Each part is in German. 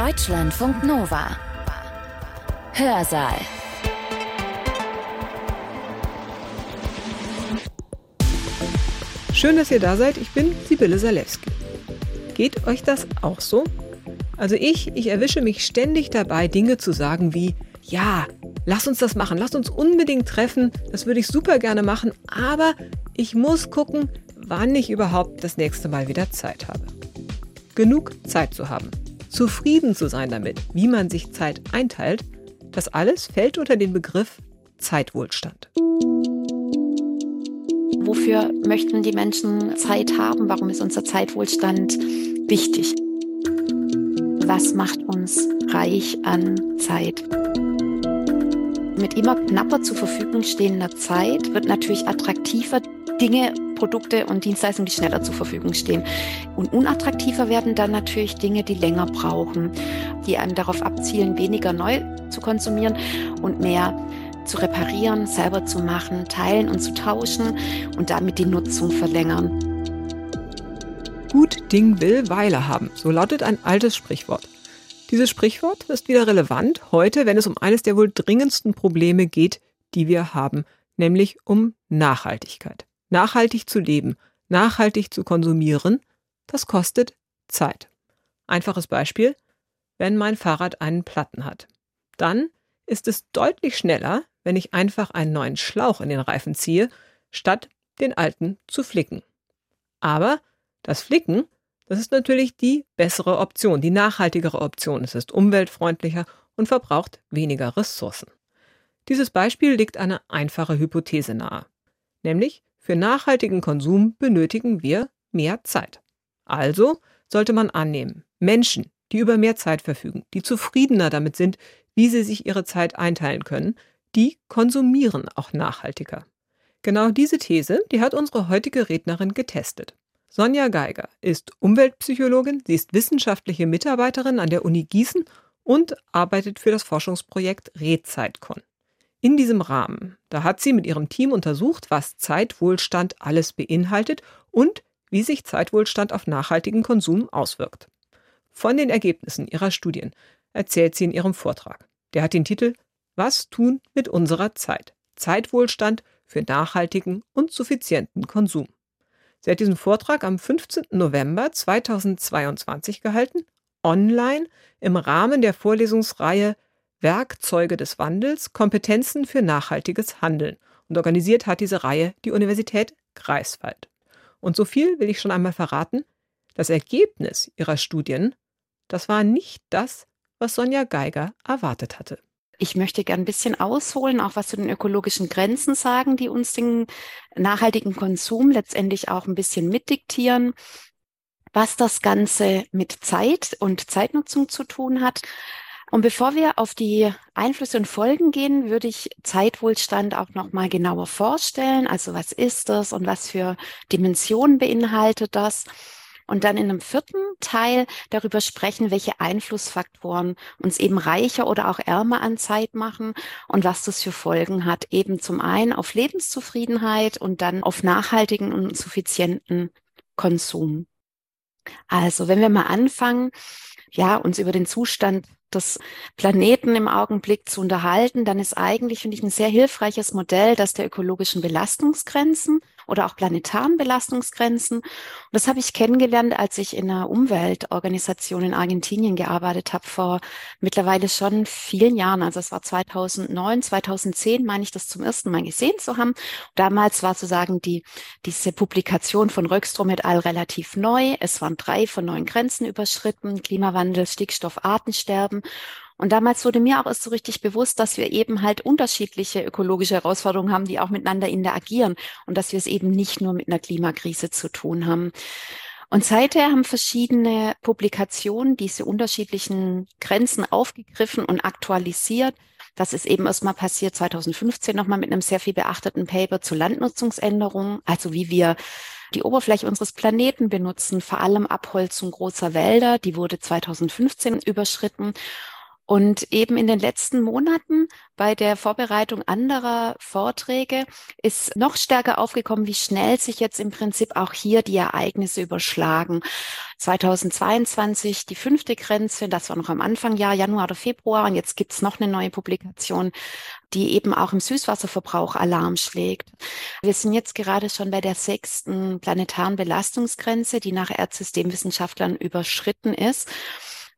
Deutschlandfunk Nova. Hörsaal. Schön, dass ihr da seid. Ich bin Sibylle Salewski. Geht euch das auch so? Also ich, ich erwische mich ständig dabei, Dinge zu sagen wie, ja, lass uns das machen, lass uns unbedingt treffen, das würde ich super gerne machen, aber ich muss gucken, wann ich überhaupt das nächste Mal wieder Zeit habe. Genug Zeit zu haben, zufrieden zu sein damit, wie man sich Zeit einteilt, das alles fällt unter den Begriff Zeitwohlstand. Wofür möchten die Menschen Zeit haben? Warum ist unser Zeitwohlstand wichtig? Was macht uns reich an Zeit? Mit immer knapper zur Verfügung stehender Zeit wird natürlich attraktiver Dinge, Produkte und Dienstleistungen, die schneller zur Verfügung stehen. Und unattraktiver werden dann natürlich Dinge, die länger brauchen, die einem darauf abzielen, weniger neu zu konsumieren und mehr zu reparieren, selber zu machen, teilen und zu tauschen und damit die Nutzung verlängern. Gut Ding will Weile haben, so lautet ein altes Sprichwort. Dieses Sprichwort ist wieder relevant heute, wenn es um eines der wohl dringendsten Probleme geht, die wir haben, nämlich um Nachhaltigkeit. Nachhaltig zu leben, nachhaltig zu konsumieren, das kostet Zeit. Einfaches Beispiel, wenn mein Fahrrad einen Platten hat. Dann ist es deutlich schneller, wenn ich einfach einen neuen Schlauch in den Reifen ziehe, statt den alten zu flicken. Aber das Flicken, das ist natürlich die bessere Option, die nachhaltigere Option. Es ist umweltfreundlicher und verbraucht weniger Ressourcen. Dieses Beispiel legt eine einfache Hypothese nahe, nämlich für nachhaltigen Konsum benötigen wir mehr Zeit. Also sollte man annehmen, Menschen, die über mehr Zeit verfügen, die zufriedener damit sind, wie sie sich ihre Zeit einteilen können, die konsumieren auch nachhaltiger. Genau diese These, die hat unsere heutige Rednerin getestet. Sonja Geiger ist Umweltpsychologin, sie ist wissenschaftliche Mitarbeiterin an der Uni Gießen und arbeitet für das Forschungsprojekt Redzeitkon. In diesem Rahmen, da hat sie mit ihrem Team untersucht, was Zeitwohlstand alles beinhaltet und wie sich Zeitwohlstand auf nachhaltigen Konsum auswirkt. Von den Ergebnissen ihrer Studien erzählt sie in ihrem Vortrag. Der hat den Titel Was tun mit unserer Zeit? Zeitwohlstand für nachhaltigen und suffizienten Konsum. Sie hat diesen Vortrag am 15. November 2022 gehalten, online im Rahmen der Vorlesungsreihe Werkzeuge des Wandels, Kompetenzen für nachhaltiges Handeln. Und organisiert hat diese Reihe die Universität Greifswald. Und so viel will ich schon einmal verraten. Das Ergebnis ihrer Studien, das war nicht das, was Sonja Geiger erwartet hatte. Ich möchte gern ein bisschen ausholen, auch was zu den ökologischen Grenzen sagen, die uns den nachhaltigen Konsum letztendlich auch ein bisschen mitdiktieren, was das Ganze mit Zeit und Zeitnutzung zu tun hat. Und bevor wir auf die Einflüsse und Folgen gehen, würde ich Zeitwohlstand auch noch mal genauer vorstellen. Also was ist das und was für Dimensionen beinhaltet das? und dann in einem vierten Teil darüber sprechen, welche Einflussfaktoren uns eben reicher oder auch ärmer an Zeit machen und was das für Folgen hat, eben zum einen auf Lebenszufriedenheit und dann auf nachhaltigen und suffizienten Konsum. Also, wenn wir mal anfangen, ja, uns über den Zustand des Planeten im Augenblick zu unterhalten, dann ist eigentlich, finde ich, ein sehr hilfreiches Modell das der ökologischen Belastungsgrenzen oder auch planetaren Belastungsgrenzen. Und das habe ich kennengelernt, als ich in einer Umweltorganisation in Argentinien gearbeitet habe, vor mittlerweile schon vielen Jahren. Also es war 2009, 2010, meine ich, das zum ersten Mal gesehen zu haben. Damals war sozusagen die, diese Publikation von Röckstrom et al. relativ neu. Es waren drei von neun Grenzen überschritten, Klimawandel, Stickstoff, Artensterben. Und damals wurde mir auch erst so richtig bewusst, dass wir eben halt unterschiedliche ökologische Herausforderungen haben, die auch miteinander interagieren und dass wir es eben nicht nur mit einer Klimakrise zu tun haben. Und seither haben verschiedene Publikationen diese unterschiedlichen Grenzen aufgegriffen und aktualisiert. Das ist eben erstmal passiert 2015 nochmal mit einem sehr viel beachteten Paper zu Landnutzungsänderungen, also wie wir die Oberfläche unseres Planeten benutzen, vor allem Abholzung großer Wälder. Die wurde 2015 überschritten. Und eben in den letzten Monaten bei der Vorbereitung anderer Vorträge ist noch stärker aufgekommen, wie schnell sich jetzt im Prinzip auch hier die Ereignisse überschlagen. 2022 die fünfte Grenze, das war noch am Anfang Jahr, Januar oder Februar. Und jetzt gibt's noch eine neue Publikation, die eben auch im Süßwasserverbrauch Alarm schlägt. Wir sind jetzt gerade schon bei der sechsten planetaren Belastungsgrenze, die nach Erdsystemwissenschaftlern überschritten ist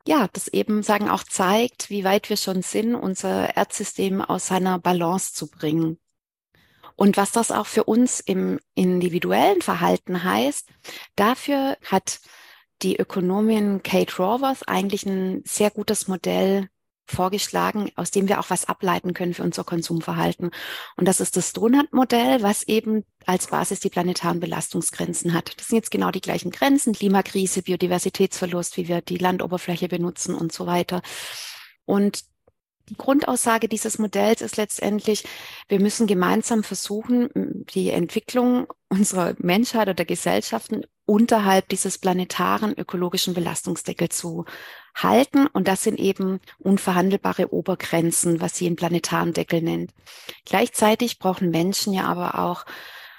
ja, das eben sagen auch zeigt, wie weit wir schon sind, unser Erdsystem aus seiner Balance zu bringen. Und was das auch für uns im individuellen Verhalten heißt, dafür hat die Ökonomin Kate Raworth eigentlich ein sehr gutes Modell vorgeschlagen, aus dem wir auch was ableiten können für unser Konsumverhalten. Und das ist das Donut-Modell, was eben als Basis die planetaren Belastungsgrenzen hat. Das sind jetzt genau die gleichen Grenzen, Klimakrise, Biodiversitätsverlust, wie wir die Landoberfläche benutzen und so weiter. Und die Grundaussage dieses Modells ist letztendlich, wir müssen gemeinsam versuchen, die Entwicklung unserer Menschheit oder Gesellschaften unterhalb dieses planetaren ökologischen Belastungsdeckels zu halten. Und das sind eben unverhandelbare Obergrenzen, was sie einen planetaren Deckel nennt. Gleichzeitig brauchen Menschen ja aber auch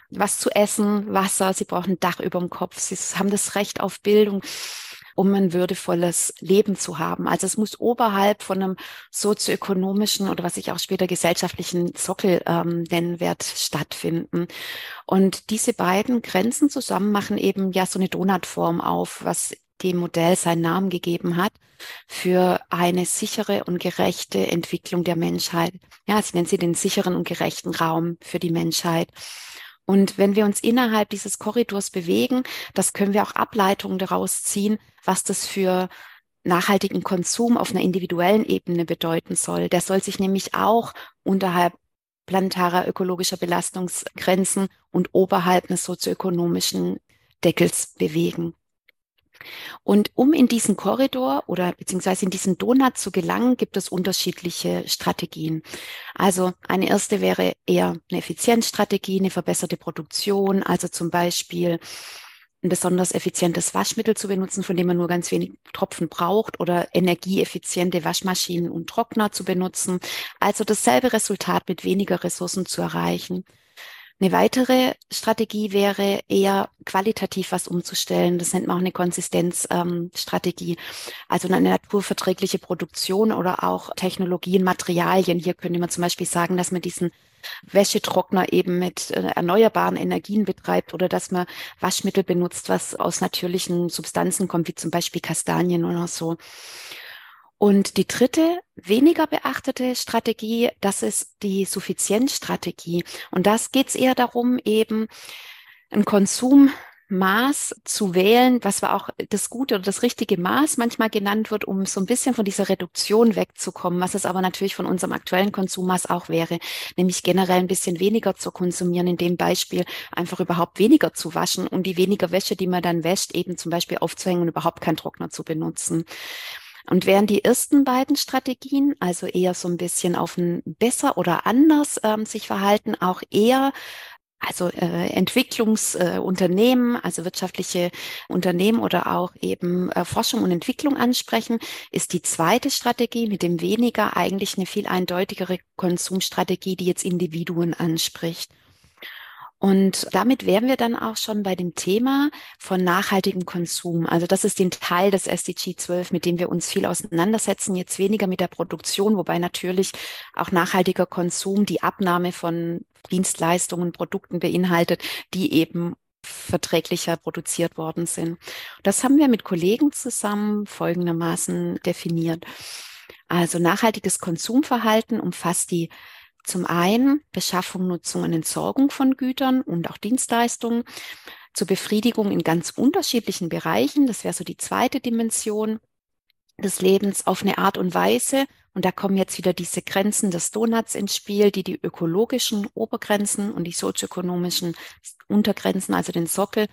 was zu essen, Wasser, sie brauchen Dach über dem Kopf, sie haben das Recht auf Bildung um ein würdevolles Leben zu haben. Also es muss oberhalb von einem sozioökonomischen oder was ich auch später gesellschaftlichen Sockel ähm, Nennwert stattfinden. Und diese beiden Grenzen zusammen machen eben ja so eine Donutform auf, was dem Modell seinen Namen gegeben hat für eine sichere und gerechte Entwicklung der Menschheit. Ja, sie nennen sie den sicheren und gerechten Raum für die Menschheit. Und wenn wir uns innerhalb dieses Korridors bewegen, das können wir auch Ableitungen daraus ziehen, was das für nachhaltigen Konsum auf einer individuellen Ebene bedeuten soll. Der soll sich nämlich auch unterhalb planetarer ökologischer Belastungsgrenzen und oberhalb eines sozioökonomischen Deckels bewegen. Und um in diesen Korridor oder beziehungsweise in diesen Donut zu gelangen, gibt es unterschiedliche Strategien. Also eine erste wäre eher eine Effizienzstrategie, eine verbesserte Produktion, also zum Beispiel ein besonders effizientes Waschmittel zu benutzen, von dem man nur ganz wenig Tropfen braucht oder energieeffiziente Waschmaschinen und Trockner zu benutzen. Also dasselbe Resultat mit weniger Ressourcen zu erreichen. Eine weitere Strategie wäre eher qualitativ was umzustellen. Das nennt man auch eine Konsistenzstrategie. Ähm, also eine naturverträgliche Produktion oder auch Technologien, Materialien. Hier könnte man zum Beispiel sagen, dass man diesen Wäschetrockner eben mit äh, erneuerbaren Energien betreibt oder dass man Waschmittel benutzt, was aus natürlichen Substanzen kommt, wie zum Beispiel Kastanien oder so. Und die dritte, weniger beachtete Strategie, das ist die Suffizienzstrategie. Und das geht es eher darum, eben ein Konsummaß zu wählen, was war auch das gute oder das richtige Maß manchmal genannt wird, um so ein bisschen von dieser Reduktion wegzukommen, was es aber natürlich von unserem aktuellen Konsummaß auch wäre, nämlich generell ein bisschen weniger zu konsumieren, in dem Beispiel einfach überhaupt weniger zu waschen und die weniger Wäsche, die man dann wäscht, eben zum Beispiel aufzuhängen und überhaupt keinen Trockner zu benutzen. Und während die ersten beiden Strategien, also eher so ein bisschen auf ein besser oder anders ähm, sich verhalten, auch eher also äh, Entwicklungsunternehmen, äh, also wirtschaftliche Unternehmen oder auch eben äh, Forschung und Entwicklung ansprechen, ist die zweite Strategie mit dem weniger eigentlich eine viel eindeutigere Konsumstrategie, die jetzt Individuen anspricht. Und damit wären wir dann auch schon bei dem Thema von nachhaltigem Konsum. Also das ist den Teil des SDG 12, mit dem wir uns viel auseinandersetzen, jetzt weniger mit der Produktion, wobei natürlich auch nachhaltiger Konsum die Abnahme von Dienstleistungen, Produkten beinhaltet, die eben verträglicher produziert worden sind. Das haben wir mit Kollegen zusammen folgendermaßen definiert. Also nachhaltiges Konsumverhalten umfasst die zum einen Beschaffung, Nutzung und Entsorgung von Gütern und auch Dienstleistungen zur Befriedigung in ganz unterschiedlichen Bereichen. Das wäre so die zweite Dimension des Lebens auf eine Art und Weise. Und da kommen jetzt wieder diese Grenzen des Donuts ins Spiel, die die ökologischen Obergrenzen und die sozioökonomischen Untergrenzen, also den Sockel,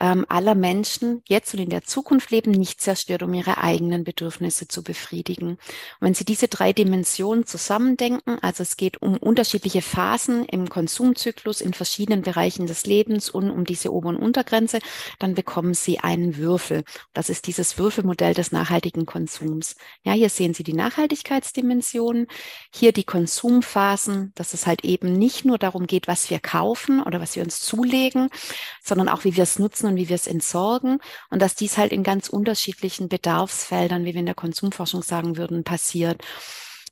ähm, aller Menschen jetzt und in der Zukunft leben, nicht zerstört, um ihre eigenen Bedürfnisse zu befriedigen. Und wenn Sie diese drei Dimensionen zusammendenken, also es geht um unterschiedliche Phasen im Konsumzyklus in verschiedenen Bereichen des Lebens und um diese Ober- und Untergrenze, dann bekommen Sie einen Würfel. Das ist dieses Würfelmodell des nachhaltigen Konsums. Ja, hier sehen Sie die Nachhaltigkeitsdimensionen, hier die Konsumphasen, dass es halt eben nicht nur darum geht, was wir kaufen oder was wir uns zulegen, sondern auch, wie wir es nutzen und wie wir es entsorgen und dass dies halt in ganz unterschiedlichen Bedarfsfeldern, wie wir in der Konsumforschung sagen würden, passiert.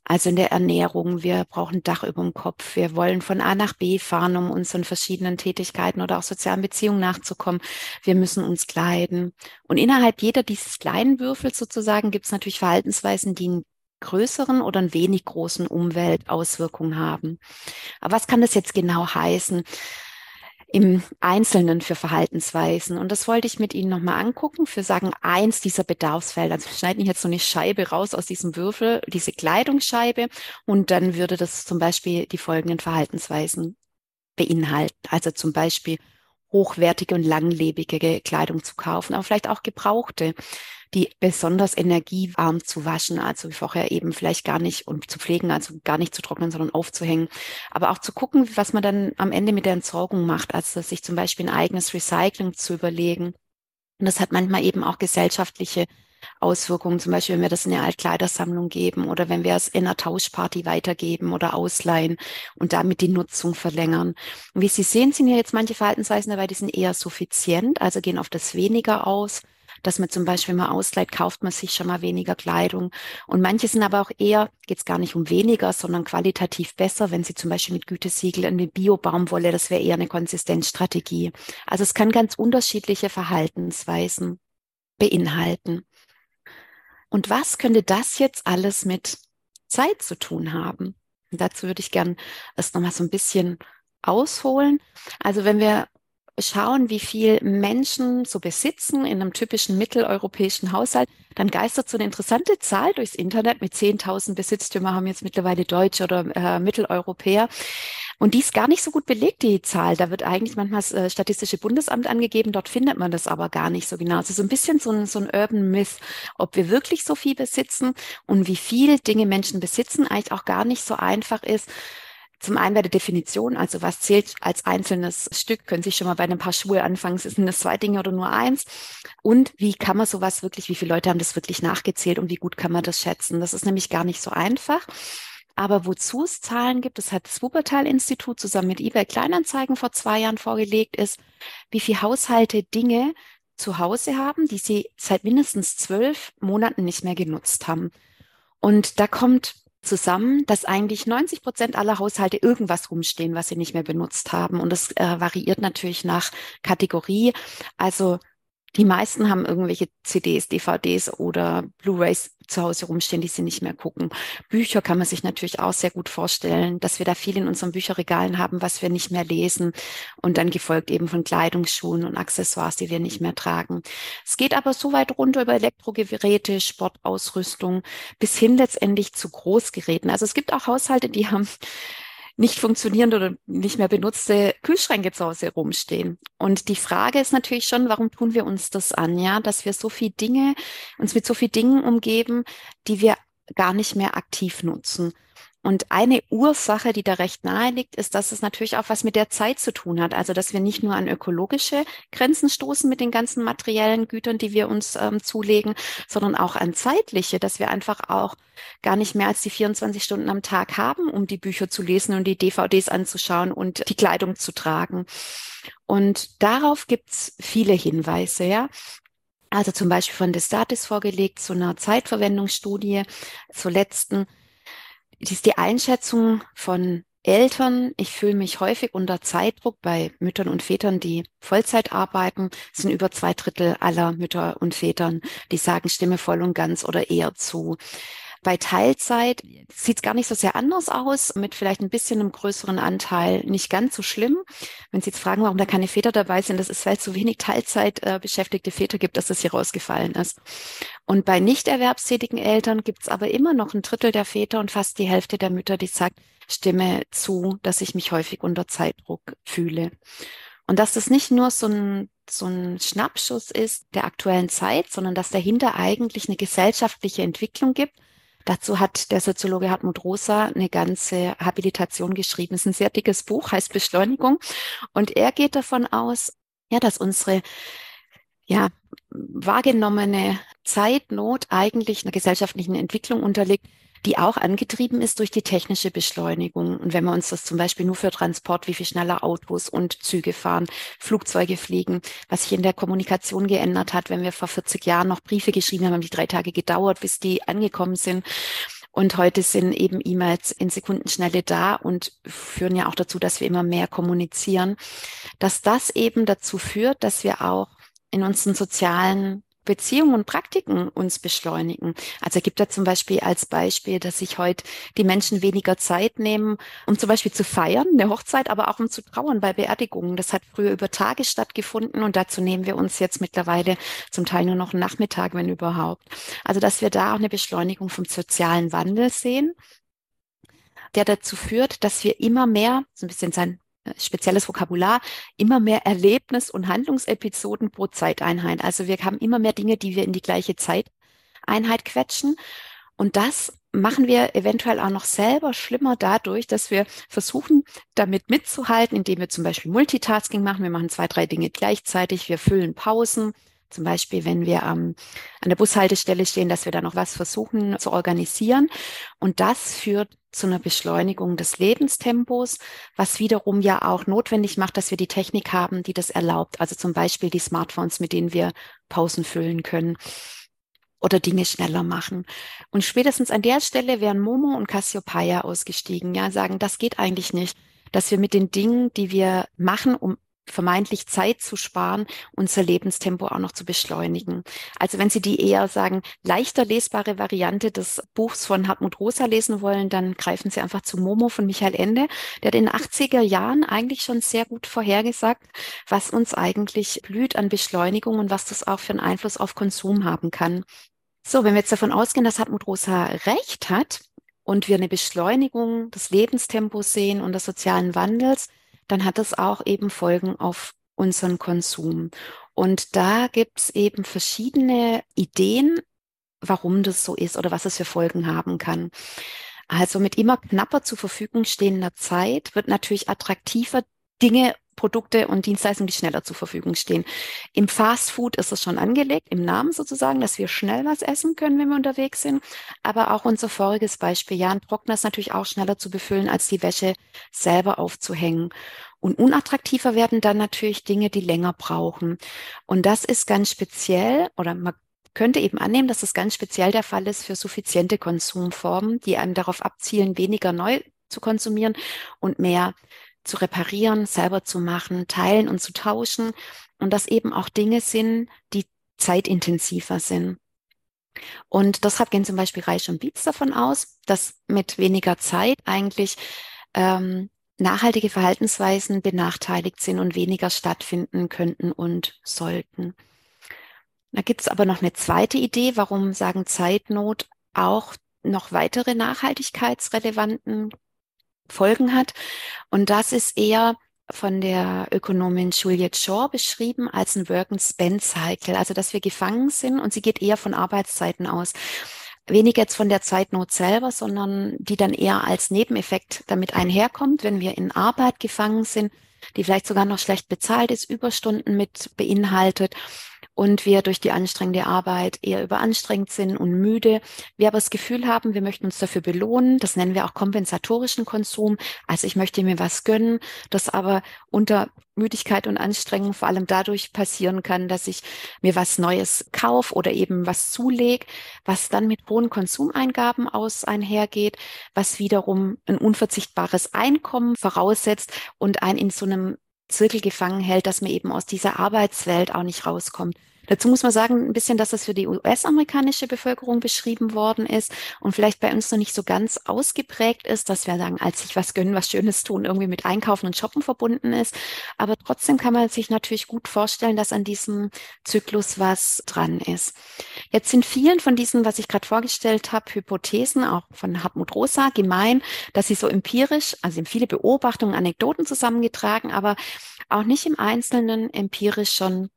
Also in der Ernährung, wir brauchen Dach über dem Kopf, wir wollen von A nach B fahren, um unseren verschiedenen Tätigkeiten oder auch sozialen Beziehungen nachzukommen. Wir müssen uns kleiden. Und innerhalb jeder dieses kleinen Würfels sozusagen gibt es natürlich Verhaltensweisen, die einen größeren oder einen wenig großen Umweltauswirkungen haben. Aber was kann das jetzt genau heißen? Im Einzelnen für Verhaltensweisen. Und das wollte ich mit Ihnen nochmal angucken, für sagen, eins dieser Bedarfsfelder. Also wir schneiden jetzt so eine Scheibe raus aus diesem Würfel, diese Kleidungsscheibe, und dann würde das zum Beispiel die folgenden Verhaltensweisen beinhalten. Also zum Beispiel hochwertige und langlebige Kleidung zu kaufen, aber vielleicht auch gebrauchte die besonders energiearm zu waschen, also vorher eben vielleicht gar nicht und zu pflegen, also gar nicht zu trocknen, sondern aufzuhängen. Aber auch zu gucken, was man dann am Ende mit der Entsorgung macht, also sich zum Beispiel ein eigenes Recycling zu überlegen. Und das hat manchmal eben auch gesellschaftliche Auswirkungen, zum Beispiel wenn wir das in eine Altkleidersammlung geben oder wenn wir es in einer Tauschparty weitergeben oder ausleihen und damit die Nutzung verlängern. Und wie Sie sehen, sind ja jetzt manche Verhaltensweisen dabei, die sind eher suffizient, also gehen auf das weniger aus dass man zum Beispiel mal ausleiht, kauft man sich schon mal weniger Kleidung. Und manche sind aber auch eher, geht es gar nicht um weniger, sondern qualitativ besser, wenn sie zum Beispiel mit Gütesiegel eine Bio-Baumwolle, das wäre eher eine Konsistenzstrategie. Also es kann ganz unterschiedliche Verhaltensweisen beinhalten. Und was könnte das jetzt alles mit Zeit zu tun haben? Und dazu würde ich gern erst nochmal so ein bisschen ausholen. Also wenn wir schauen, wie viel Menschen so besitzen in einem typischen mitteleuropäischen Haushalt, dann geistert so eine interessante Zahl durchs Internet mit 10.000 Besitztümer haben jetzt mittlerweile Deutsche oder äh, Mitteleuropäer. Und die ist gar nicht so gut belegt, die Zahl. Da wird eigentlich manchmal das äh, Statistische Bundesamt angegeben, dort findet man das aber gar nicht so genau. Also so ein bisschen so ein, so ein Urban Myth, ob wir wirklich so viel besitzen und wie viel Dinge Menschen besitzen, eigentlich auch gar nicht so einfach ist zum einen bei der Definition, also was zählt als einzelnes Stück, können Sie schon mal bei ein paar Schuhe anfangen, sind das zwei Dinge oder nur eins? Und wie kann man sowas wirklich, wie viele Leute haben das wirklich nachgezählt und wie gut kann man das schätzen? Das ist nämlich gar nicht so einfach. Aber wozu es Zahlen gibt, das hat das Wuppertal-Institut zusammen mit eBay Kleinanzeigen vor zwei Jahren vorgelegt, ist, wie viele Haushalte Dinge zu Hause haben, die sie seit mindestens zwölf Monaten nicht mehr genutzt haben. Und da kommt zusammen, dass eigentlich 90 Prozent aller Haushalte irgendwas rumstehen, was sie nicht mehr benutzt haben. Und das äh, variiert natürlich nach Kategorie. Also die meisten haben irgendwelche CDs, DVDs oder Blu-rays zu Hause rumstehen, die sie nicht mehr gucken. Bücher kann man sich natürlich auch sehr gut vorstellen, dass wir da viel in unseren Bücherregalen haben, was wir nicht mehr lesen und dann gefolgt eben von Kleidungsschuhen und Accessoires, die wir nicht mehr tragen. Es geht aber so weit runter über Elektrogeräte, Sportausrüstung bis hin letztendlich zu Großgeräten. Also es gibt auch Haushalte, die haben nicht funktionierende oder nicht mehr benutzte Kühlschränke zu Hause rumstehen. Und die Frage ist natürlich schon, warum tun wir uns das an, ja, dass wir so viel Dinge, uns mit so viel Dingen umgeben, die wir gar nicht mehr aktiv nutzen. Und eine Ursache, die da recht nahe liegt, ist, dass es natürlich auch was mit der Zeit zu tun hat. Also, dass wir nicht nur an ökologische Grenzen stoßen mit den ganzen materiellen Gütern, die wir uns ähm, zulegen, sondern auch an zeitliche, dass wir einfach auch gar nicht mehr als die 24 Stunden am Tag haben, um die Bücher zu lesen und die DVDs anzuschauen und die Kleidung zu tragen. Und darauf gibt's viele Hinweise, ja. Also zum Beispiel von Destatis vorgelegt zu einer Zeitverwendungsstudie, zur letzten die ist die Einschätzung von Eltern. Ich fühle mich häufig unter Zeitdruck bei Müttern und Vätern, die Vollzeit arbeiten. Es sind über zwei Drittel aller Mütter und Vätern, die sagen, stimme voll und ganz oder eher zu. Bei Teilzeit sieht es gar nicht so sehr anders aus, mit vielleicht ein bisschen einem größeren Anteil nicht ganz so schlimm. Wenn Sie jetzt fragen, warum da keine Väter dabei sind, das ist, weil es so wenig Teilzeit äh, beschäftigte Väter gibt, dass das hier rausgefallen ist. Und bei nicht erwerbstätigen Eltern gibt es aber immer noch ein Drittel der Väter und fast die Hälfte der Mütter, die sagt, stimme zu, dass ich mich häufig unter Zeitdruck fühle. Und dass das nicht nur so ein, so ein Schnappschuss ist der aktuellen Zeit, sondern dass dahinter eigentlich eine gesellschaftliche Entwicklung gibt. Dazu hat der Soziologe Hartmut Rosa eine ganze Habilitation geschrieben. Es ist ein sehr dickes Buch, heißt Beschleunigung. Und er geht davon aus, ja, dass unsere ja, wahrgenommene Zeitnot eigentlich einer gesellschaftlichen Entwicklung unterliegt, die auch angetrieben ist durch die technische Beschleunigung. Und wenn wir uns das zum Beispiel nur für Transport, wie viel schneller Autos und Züge fahren, Flugzeuge fliegen, was sich in der Kommunikation geändert hat, wenn wir vor 40 Jahren noch Briefe geschrieben haben, haben die drei Tage gedauert, bis die angekommen sind. Und heute sind eben E-Mails in Sekundenschnelle da und führen ja auch dazu, dass wir immer mehr kommunizieren, dass das eben dazu führt, dass wir auch in unseren sozialen Beziehungen und Praktiken uns beschleunigen. Also gibt da zum Beispiel als Beispiel, dass sich heute die Menschen weniger Zeit nehmen, um zum Beispiel zu feiern, eine Hochzeit, aber auch um zu trauern bei Beerdigungen. Das hat früher über Tage stattgefunden und dazu nehmen wir uns jetzt mittlerweile zum Teil nur noch einen Nachmittag, wenn überhaupt. Also dass wir da auch eine Beschleunigung vom sozialen Wandel sehen der dazu führt, dass wir immer mehr, so ein bisschen sein spezielles Vokabular, immer mehr Erlebnis- und Handlungsepisoden pro Zeiteinheit. Also wir haben immer mehr Dinge, die wir in die gleiche Zeiteinheit quetschen. Und das machen wir eventuell auch noch selber schlimmer dadurch, dass wir versuchen, damit mitzuhalten, indem wir zum Beispiel Multitasking machen. Wir machen zwei, drei Dinge gleichzeitig. Wir füllen Pausen. Zum Beispiel, wenn wir ähm, an der Bushaltestelle stehen, dass wir da noch was versuchen zu organisieren. Und das führt zu einer Beschleunigung des Lebenstempos, was wiederum ja auch notwendig macht, dass wir die Technik haben, die das erlaubt. Also zum Beispiel die Smartphones, mit denen wir Pausen füllen können oder Dinge schneller machen. Und spätestens an der Stelle wären Momo und Cassiopeia ausgestiegen, ja, sagen, das geht eigentlich nicht, dass wir mit den Dingen, die wir machen, um vermeintlich Zeit zu sparen, unser Lebenstempo auch noch zu beschleunigen. Also wenn Sie die eher sagen, leichter lesbare Variante des Buchs von Hartmut Rosa lesen wollen, dann greifen Sie einfach zu Momo von Michael Ende. Der den 80er Jahren eigentlich schon sehr gut vorhergesagt, was uns eigentlich blüht an Beschleunigung und was das auch für einen Einfluss auf Konsum haben kann. So, wenn wir jetzt davon ausgehen, dass Hartmut Rosa recht hat und wir eine Beschleunigung des Lebenstempos sehen und des sozialen Wandels, dann hat das auch eben Folgen auf unseren Konsum. Und da gibt es eben verschiedene Ideen, warum das so ist oder was es für Folgen haben kann. Also mit immer knapper zur Verfügung stehender Zeit wird natürlich attraktiver, Dinge Produkte und Dienstleistungen, die schneller zur Verfügung stehen. Im Fast Food ist es schon angelegt, im Namen sozusagen, dass wir schnell was essen können, wenn wir unterwegs sind. Aber auch unser voriges Beispiel, ja, ein Trockner ist natürlich auch schneller zu befüllen, als die Wäsche selber aufzuhängen. Und unattraktiver werden dann natürlich Dinge, die länger brauchen. Und das ist ganz speziell, oder man könnte eben annehmen, dass das ganz speziell der Fall ist für suffiziente Konsumformen, die einem darauf abzielen, weniger neu zu konsumieren und mehr zu reparieren, selber zu machen, teilen und zu tauschen und das eben auch Dinge sind, die zeitintensiver sind. Und deshalb gehen zum Beispiel Reich und Beats davon aus, dass mit weniger Zeit eigentlich ähm, nachhaltige Verhaltensweisen benachteiligt sind und weniger stattfinden könnten und sollten. Da gibt es aber noch eine zweite Idee, warum sagen Zeitnot auch noch weitere nachhaltigkeitsrelevanten Folgen hat. Und das ist eher von der Ökonomin Juliette Shaw beschrieben als ein Work-and-Spend-Cycle, also dass wir gefangen sind und sie geht eher von Arbeitszeiten aus. Weniger jetzt von der Zeitnot selber, sondern die dann eher als Nebeneffekt damit einherkommt, wenn wir in Arbeit gefangen sind, die vielleicht sogar noch schlecht bezahlt ist, Überstunden mit beinhaltet und wir durch die anstrengende Arbeit eher überanstrengt sind und müde. Wir aber das Gefühl haben, wir möchten uns dafür belohnen. Das nennen wir auch kompensatorischen Konsum. Also ich möchte mir was gönnen, das aber unter Müdigkeit und Anstrengung vor allem dadurch passieren kann, dass ich mir was Neues kaufe oder eben was zulege, was dann mit hohen Konsumeingaben aus einhergeht, was wiederum ein unverzichtbares Einkommen voraussetzt und ein in so einem Zirkel gefangen hält, dass man eben aus dieser Arbeitswelt auch nicht rauskommt. Dazu muss man sagen, ein bisschen, dass das für die US-amerikanische Bevölkerung beschrieben worden ist und vielleicht bei uns noch nicht so ganz ausgeprägt ist, dass wir sagen, als sich was gönnen, was Schönes tun, irgendwie mit Einkaufen und Shoppen verbunden ist. Aber trotzdem kann man sich natürlich gut vorstellen, dass an diesem Zyklus was dran ist. Jetzt sind vielen von diesen, was ich gerade vorgestellt habe, Hypothesen, auch von Hartmut Rosa, gemein, dass sie so empirisch, also viele Beobachtungen, Anekdoten zusammengetragen, aber auch nicht im Einzelnen empirisch schon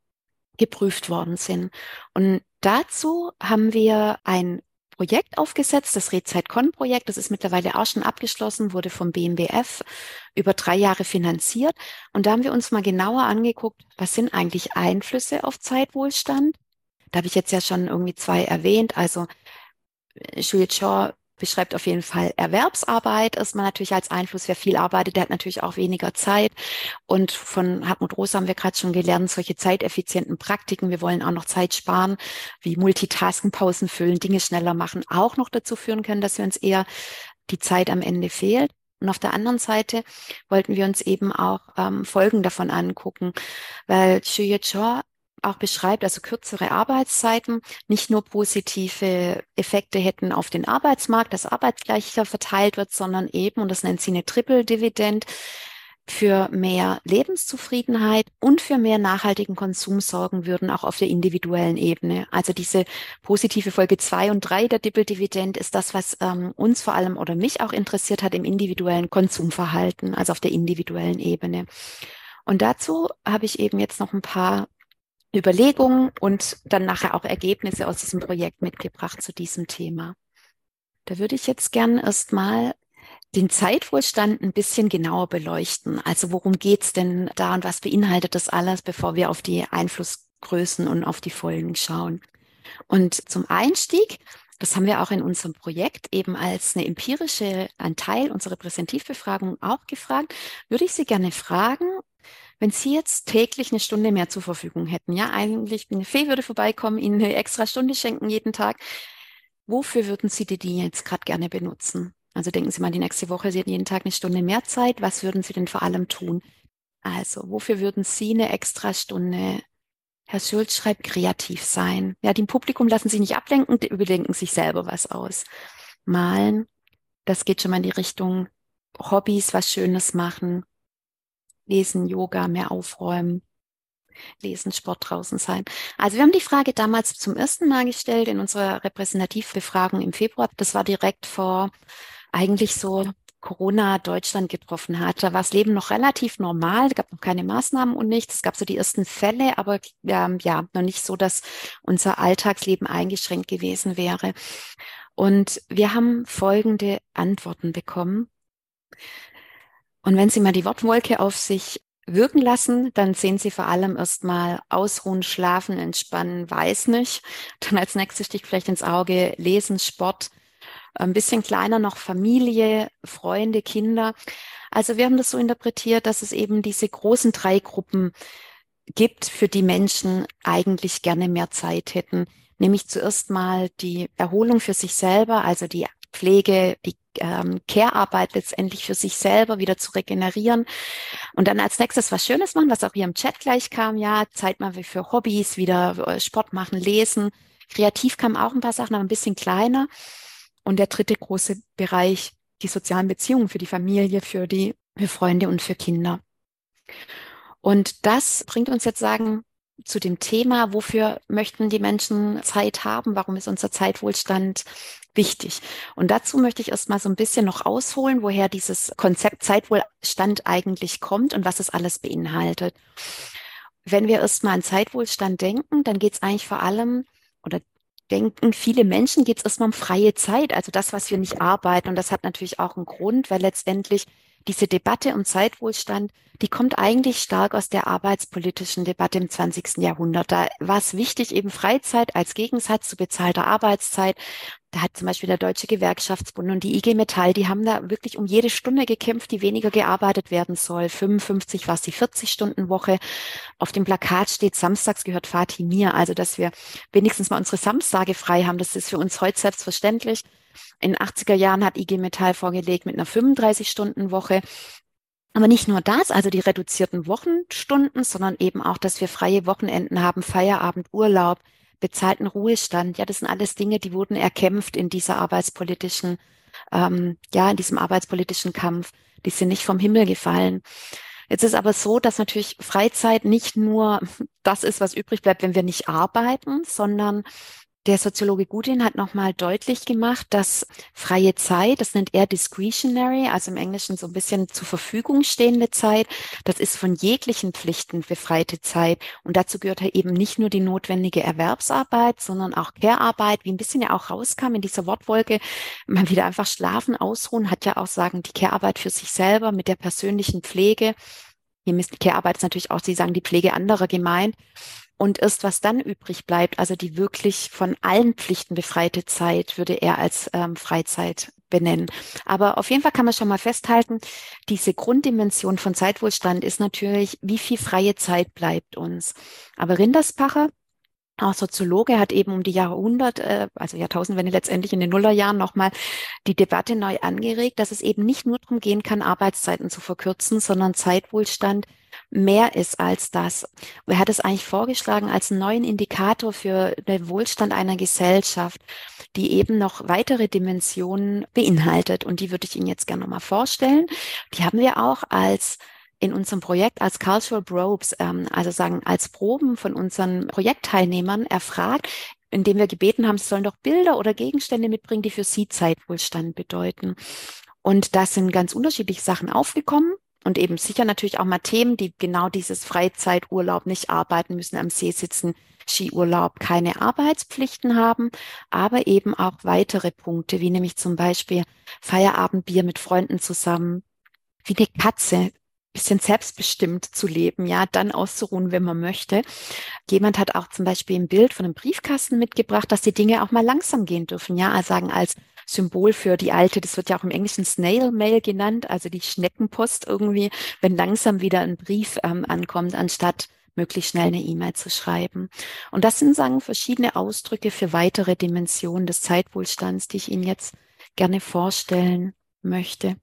geprüft worden sind. Und dazu haben wir ein Projekt aufgesetzt, das RedZeitCon-Projekt. Das ist mittlerweile auch schon abgeschlossen, wurde vom BMBF über drei Jahre finanziert. Und da haben wir uns mal genauer angeguckt, was sind eigentlich Einflüsse auf Zeitwohlstand? Da habe ich jetzt ja schon irgendwie zwei erwähnt. Also Juliet Shaw beschreibt auf jeden Fall Erwerbsarbeit, ist man natürlich als Einfluss, wer viel arbeitet, der hat natürlich auch weniger Zeit. Und von Hartmut Rosa haben wir gerade schon gelernt, solche zeiteffizienten Praktiken, wir wollen auch noch Zeit sparen, wie Multitasken, Pausen füllen, Dinge schneller machen, auch noch dazu führen können, dass wir uns eher die Zeit am Ende fehlt. Und auf der anderen Seite wollten wir uns eben auch ähm, Folgen davon angucken, weil Xu Chor auch beschreibt, also kürzere Arbeitszeiten, nicht nur positive Effekte hätten auf den Arbeitsmarkt, dass Arbeit gleicher verteilt wird, sondern eben, und das nennt sie eine Triple-Dividend, für mehr Lebenszufriedenheit und für mehr nachhaltigen Konsum sorgen würden, auch auf der individuellen Ebene. Also diese positive Folge zwei und drei der Dippel-Dividend ist das, was ähm, uns vor allem oder mich auch interessiert hat im individuellen Konsumverhalten, also auf der individuellen Ebene. Und dazu habe ich eben jetzt noch ein paar Überlegungen und dann nachher auch Ergebnisse aus diesem Projekt mitgebracht zu diesem Thema. Da würde ich jetzt gern erstmal den Zeitwohlstand ein bisschen genauer beleuchten. Also worum geht's denn da und was beinhaltet das alles, bevor wir auf die Einflussgrößen und auf die Folgen schauen. Und zum Einstieg, das haben wir auch in unserem Projekt eben als eine empirische, ein Teil unserer Repräsentativbefragung auch gefragt, würde ich Sie gerne fragen, wenn Sie jetzt täglich eine Stunde mehr zur Verfügung hätten, ja, eigentlich eine Fee würde vorbeikommen, Ihnen eine extra Stunde schenken jeden Tag, wofür würden Sie die, die jetzt gerade gerne benutzen? Also denken Sie mal, die nächste Woche, Sie hätten jeden Tag eine Stunde mehr Zeit. Was würden Sie denn vor allem tun? Also, wofür würden Sie eine extra Stunde Herr Schulz schreibt kreativ sein. Ja, die im Publikum lassen sich nicht ablenken, die überdenken sich selber was aus. Malen, das geht schon mal in die Richtung Hobbys, was Schönes machen, Lesen, Yoga, mehr aufräumen, Lesen, Sport draußen sein. Also wir haben die Frage damals zum ersten Mal gestellt in unserer Repräsentativbefragung im Februar. Das war direkt vor eigentlich so Corona Deutschland getroffen hat. Da war das Leben noch relativ normal, es gab noch keine Maßnahmen und nichts. Es gab so die ersten Fälle, aber ähm, ja, noch nicht so, dass unser Alltagsleben eingeschränkt gewesen wäre. Und wir haben folgende Antworten bekommen. Und wenn Sie mal die Wortwolke auf sich wirken lassen, dann sehen Sie vor allem erstmal ausruhen, schlafen, entspannen, weiß nicht. Dann als nächstes sticht vielleicht ins Auge Lesen, Sport, ein bisschen kleiner noch Familie, Freunde, Kinder. Also wir haben das so interpretiert, dass es eben diese großen drei Gruppen gibt, für die Menschen eigentlich gerne mehr Zeit hätten. Nämlich zuerst mal die Erholung für sich selber, also die Pflege, die ähm, Care-Arbeit letztendlich für sich selber wieder zu regenerieren. Und dann als nächstes was Schönes machen, was auch hier im Chat gleich kam, ja, Zeit mal für Hobbys, wieder äh, Sport machen, lesen. Kreativ kamen auch ein paar Sachen, aber ein bisschen kleiner. Und der dritte große Bereich, die sozialen Beziehungen für die Familie, für die für Freunde und für Kinder. Und das bringt uns jetzt sagen, zu dem Thema, wofür möchten die Menschen Zeit haben? Warum ist unser Zeitwohlstand wichtig? Und dazu möchte ich erstmal so ein bisschen noch ausholen, woher dieses Konzept Zeitwohlstand eigentlich kommt und was es alles beinhaltet. Wenn wir erstmal an Zeitwohlstand denken, dann geht es eigentlich vor allem oder denken viele Menschen geht es erstmal um freie Zeit, also das, was wir nicht arbeiten. Und das hat natürlich auch einen Grund, weil letztendlich diese Debatte um Zeitwohlstand, die kommt eigentlich stark aus der arbeitspolitischen Debatte im 20. Jahrhundert. Da war es wichtig, eben Freizeit als Gegensatz zu bezahlter Arbeitszeit. Da hat zum Beispiel der Deutsche Gewerkschaftsbund und die IG Metall, die haben da wirklich um jede Stunde gekämpft, die weniger gearbeitet werden soll. 55 war es die 40-Stunden-Woche. Auf dem Plakat steht, samstags gehört Fatih mir. Also, dass wir wenigstens mal unsere Samstage frei haben, das ist für uns heute selbstverständlich. In den 80er Jahren hat IG Metall vorgelegt mit einer 35-Stunden-Woche. Aber nicht nur das, also die reduzierten Wochenstunden, sondern eben auch, dass wir freie Wochenenden haben, Feierabend, Urlaub, bezahlten Ruhestand. Ja, das sind alles Dinge, die wurden erkämpft in dieser arbeitspolitischen, ähm, ja, in diesem arbeitspolitischen Kampf. Die sind nicht vom Himmel gefallen. Jetzt ist aber so, dass natürlich Freizeit nicht nur das ist, was übrig bleibt, wenn wir nicht arbeiten, sondern der Soziologe Gudin hat nochmal deutlich gemacht, dass freie Zeit, das nennt er discretionary, also im Englischen so ein bisschen zur Verfügung stehende Zeit, das ist von jeglichen Pflichten befreite Zeit. Und dazu gehört ja eben nicht nur die notwendige Erwerbsarbeit, sondern auch Care-Arbeit, wie ein bisschen ja auch rauskam in dieser Wortwolke. Man wieder einfach schlafen, ausruhen, hat ja auch sagen, die Care-Arbeit für sich selber mit der persönlichen Pflege. Hier ist Care-Arbeit natürlich auch, Sie sagen, die Pflege anderer gemeint. Und erst was dann übrig bleibt, also die wirklich von allen Pflichten befreite Zeit, würde er als ähm, Freizeit benennen. Aber auf jeden Fall kann man schon mal festhalten, diese Grunddimension von Zeitwohlstand ist natürlich, wie viel freie Zeit bleibt uns. Aber Rinderspacher auch Soziologe hat eben um die Jahrhundert, äh, also Jahrtausendwende letztendlich in den Nullerjahren nochmal die Debatte neu angeregt, dass es eben nicht nur darum gehen kann, Arbeitszeiten zu verkürzen, sondern Zeitwohlstand mehr ist als das. Er hat es eigentlich vorgeschlagen als neuen Indikator für den Wohlstand einer Gesellschaft, die eben noch weitere Dimensionen beinhaltet. Und die würde ich Ihnen jetzt gerne nochmal vorstellen. Die haben wir auch als in unserem Projekt als Cultural Probes, ähm, also sagen als Proben von unseren Projektteilnehmern erfragt, indem wir gebeten haben, sie sollen doch Bilder oder Gegenstände mitbringen, die für sie Zeitwohlstand bedeuten. Und da sind ganz unterschiedliche Sachen aufgekommen und eben sicher natürlich auch mal Themen, die genau dieses Freizeiturlaub nicht arbeiten müssen, am See sitzen, Skiurlaub, keine Arbeitspflichten haben, aber eben auch weitere Punkte, wie nämlich zum Beispiel Feierabendbier mit Freunden zusammen, wie eine Katze bisschen selbstbestimmt zu leben, ja, dann auszuruhen, wenn man möchte. Jemand hat auch zum Beispiel ein Bild von einem Briefkasten mitgebracht, dass die Dinge auch mal langsam gehen dürfen, ja, also sagen als Symbol für die alte, das wird ja auch im Englischen Snail Mail genannt, also die Schneckenpost irgendwie, wenn langsam wieder ein Brief ähm, ankommt, anstatt möglichst schnell eine E-Mail zu schreiben. Und das sind, sagen, verschiedene Ausdrücke für weitere Dimensionen des Zeitwohlstands, die ich Ihnen jetzt gerne vorstellen möchte.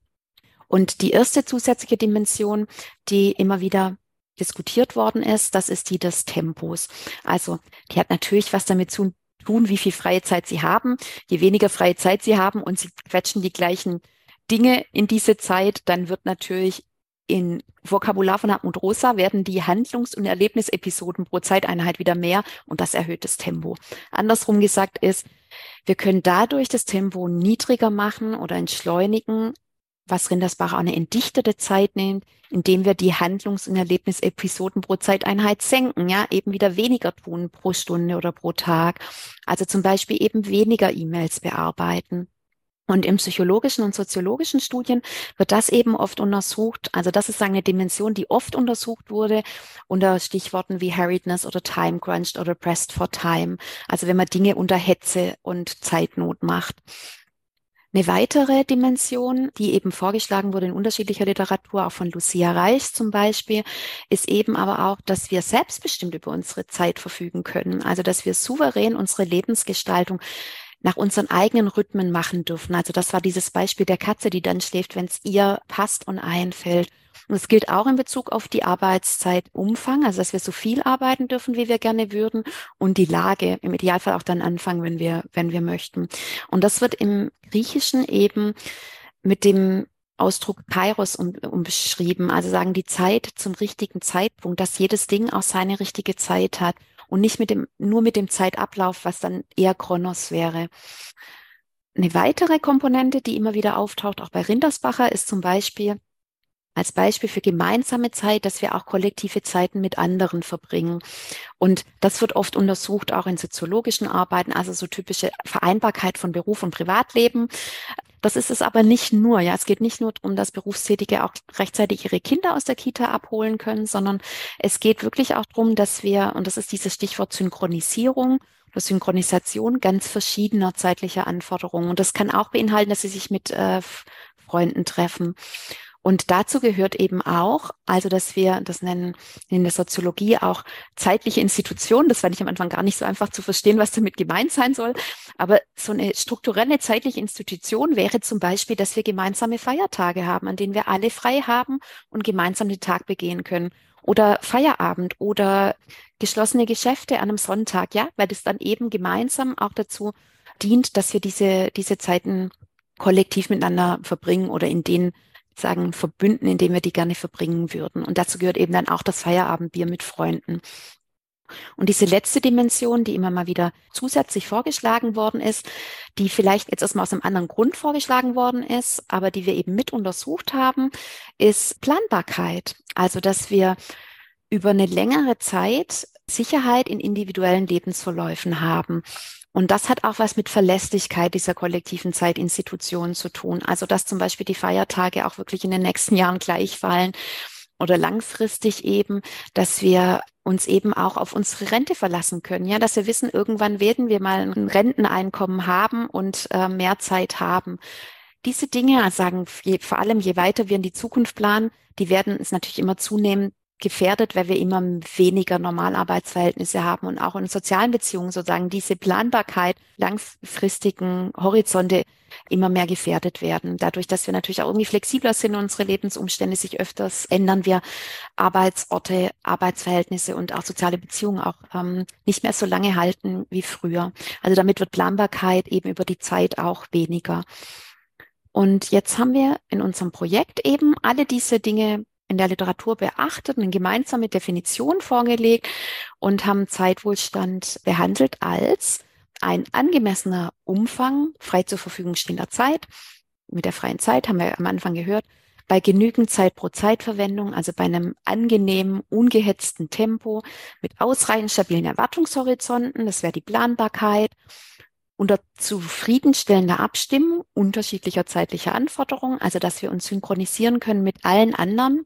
Und die erste zusätzliche Dimension, die immer wieder diskutiert worden ist, das ist die des Tempos. Also die hat natürlich was damit zu tun, wie viel freie Zeit sie haben. Je weniger freie Zeit sie haben und sie quetschen die gleichen Dinge in diese Zeit, dann wird natürlich in Vokabular von Hartmut Rosa werden die Handlungs- und Erlebnisepisoden pro Zeiteinheit wieder mehr und das erhöht das Tempo. Andersrum gesagt ist, wir können dadurch das Tempo niedriger machen oder entschleunigen, was Rindersbach auch eine entdichtete Zeit nimmt, indem wir die Handlungs- und Erlebnisepisoden pro Zeiteinheit senken, ja, eben wieder weniger tun pro Stunde oder pro Tag. Also zum Beispiel eben weniger E-Mails bearbeiten. Und im psychologischen und soziologischen Studien wird das eben oft untersucht. Also das ist eine Dimension, die oft untersucht wurde unter Stichworten wie Harriedness oder Time Crunched oder Pressed for Time. Also wenn man Dinge unter Hetze und Zeitnot macht. Eine weitere Dimension, die eben vorgeschlagen wurde in unterschiedlicher Literatur, auch von Lucia Reich zum Beispiel, ist eben aber auch, dass wir selbstbestimmt über unsere Zeit verfügen können. Also, dass wir souverän unsere Lebensgestaltung nach unseren eigenen Rhythmen machen dürfen. Also das war dieses Beispiel der Katze, die dann schläft, wenn es ihr passt und einfällt. Und es gilt auch in Bezug auf die Arbeitszeitumfang, also dass wir so viel arbeiten dürfen, wie wir gerne würden und die Lage, im Idealfall auch dann anfangen, wenn wir, wenn wir möchten. Und das wird im Griechischen eben mit dem Ausdruck Kairos um, umbeschrieben, also sagen die Zeit zum richtigen Zeitpunkt, dass jedes Ding auch seine richtige Zeit hat und nicht mit dem, nur mit dem Zeitablauf, was dann eher Kronos wäre. Eine weitere Komponente, die immer wieder auftaucht, auch bei Rindersbacher, ist zum Beispiel, als Beispiel für gemeinsame Zeit, dass wir auch kollektive Zeiten mit anderen verbringen. Und das wird oft untersucht, auch in soziologischen Arbeiten, also so typische Vereinbarkeit von Beruf und Privatleben. Das ist es aber nicht nur. Ja, es geht nicht nur darum, dass Berufstätige auch rechtzeitig ihre Kinder aus der Kita abholen können, sondern es geht wirklich auch darum, dass wir, und das ist dieses Stichwort Synchronisierung, oder Synchronisation ganz verschiedener zeitlicher Anforderungen. Und das kann auch beinhalten, dass sie sich mit äh, Freunden treffen. Und dazu gehört eben auch, also dass wir, das nennen in der Soziologie auch zeitliche Institutionen, das fand ich am Anfang gar nicht so einfach zu verstehen, was damit gemeint sein soll, aber so eine strukturelle zeitliche Institution wäre zum Beispiel, dass wir gemeinsame Feiertage haben, an denen wir alle frei haben und gemeinsam den Tag begehen können. Oder Feierabend oder geschlossene Geschäfte an einem Sonntag, ja, weil das dann eben gemeinsam auch dazu dient, dass wir diese, diese Zeiten kollektiv miteinander verbringen oder in denen sagen, verbünden, indem wir die gerne verbringen würden. Und dazu gehört eben dann auch das Feierabendbier mit Freunden. Und diese letzte Dimension, die immer mal wieder zusätzlich vorgeschlagen worden ist, die vielleicht jetzt erstmal aus einem anderen Grund vorgeschlagen worden ist, aber die wir eben mit untersucht haben, ist Planbarkeit. Also, dass wir über eine längere Zeit Sicherheit in individuellen Lebensverläufen haben. Und das hat auch was mit Verlässlichkeit dieser kollektiven Zeitinstitutionen zu tun. Also dass zum Beispiel die Feiertage auch wirklich in den nächsten Jahren gleich fallen oder langfristig eben, dass wir uns eben auch auf unsere Rente verlassen können. Ja, dass wir wissen, irgendwann werden wir mal ein Renteneinkommen haben und äh, mehr Zeit haben. Diese Dinge, sagen je, vor allem je weiter wir in die Zukunft planen, die werden es natürlich immer zunehmend gefährdet, weil wir immer weniger Normalarbeitsverhältnisse haben und auch in sozialen Beziehungen sozusagen diese Planbarkeit, langfristigen Horizonte immer mehr gefährdet werden. Dadurch, dass wir natürlich auch irgendwie flexibler sind, unsere Lebensumstände sich öfters ändern, wir Arbeitsorte, Arbeitsverhältnisse und auch soziale Beziehungen auch ähm, nicht mehr so lange halten wie früher. Also damit wird Planbarkeit eben über die Zeit auch weniger. Und jetzt haben wir in unserem Projekt eben alle diese Dinge in der Literatur beachtet, eine gemeinsame Definition vorgelegt und haben Zeitwohlstand behandelt als ein angemessener Umfang frei zur Verfügung stehender Zeit. Mit der freien Zeit haben wir am Anfang gehört, bei genügend Zeit pro Zeitverwendung, also bei einem angenehmen, ungehetzten Tempo mit ausreichend stabilen Erwartungshorizonten, das wäre die Planbarkeit, unter zufriedenstellender Abstimmung unterschiedlicher zeitlicher Anforderungen, also dass wir uns synchronisieren können mit allen anderen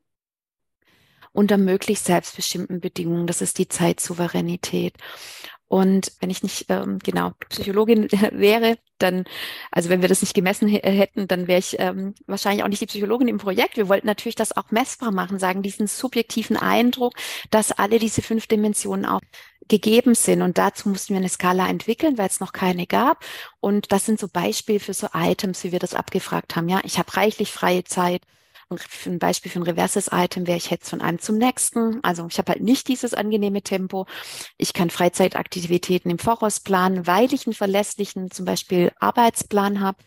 unter möglichst selbstbestimmten Bedingungen. Das ist die Zeitsouveränität. Und wenn ich nicht ähm, genau Psychologin wäre, dann, also wenn wir das nicht gemessen hätten, dann wäre ich ähm, wahrscheinlich auch nicht die Psychologin im Projekt. Wir wollten natürlich das auch messbar machen, sagen, diesen subjektiven Eindruck, dass alle diese fünf Dimensionen auch gegeben sind. Und dazu mussten wir eine Skala entwickeln, weil es noch keine gab. Und das sind so Beispiele für so Items, wie wir das abgefragt haben. Ja, ich habe reichlich freie Zeit ein Beispiel für ein reverses Item wäre, ich hetze von einem zum nächsten. Also ich habe halt nicht dieses angenehme Tempo. Ich kann Freizeitaktivitäten im Voraus planen, weil ich einen verlässlichen zum Beispiel Arbeitsplan habe.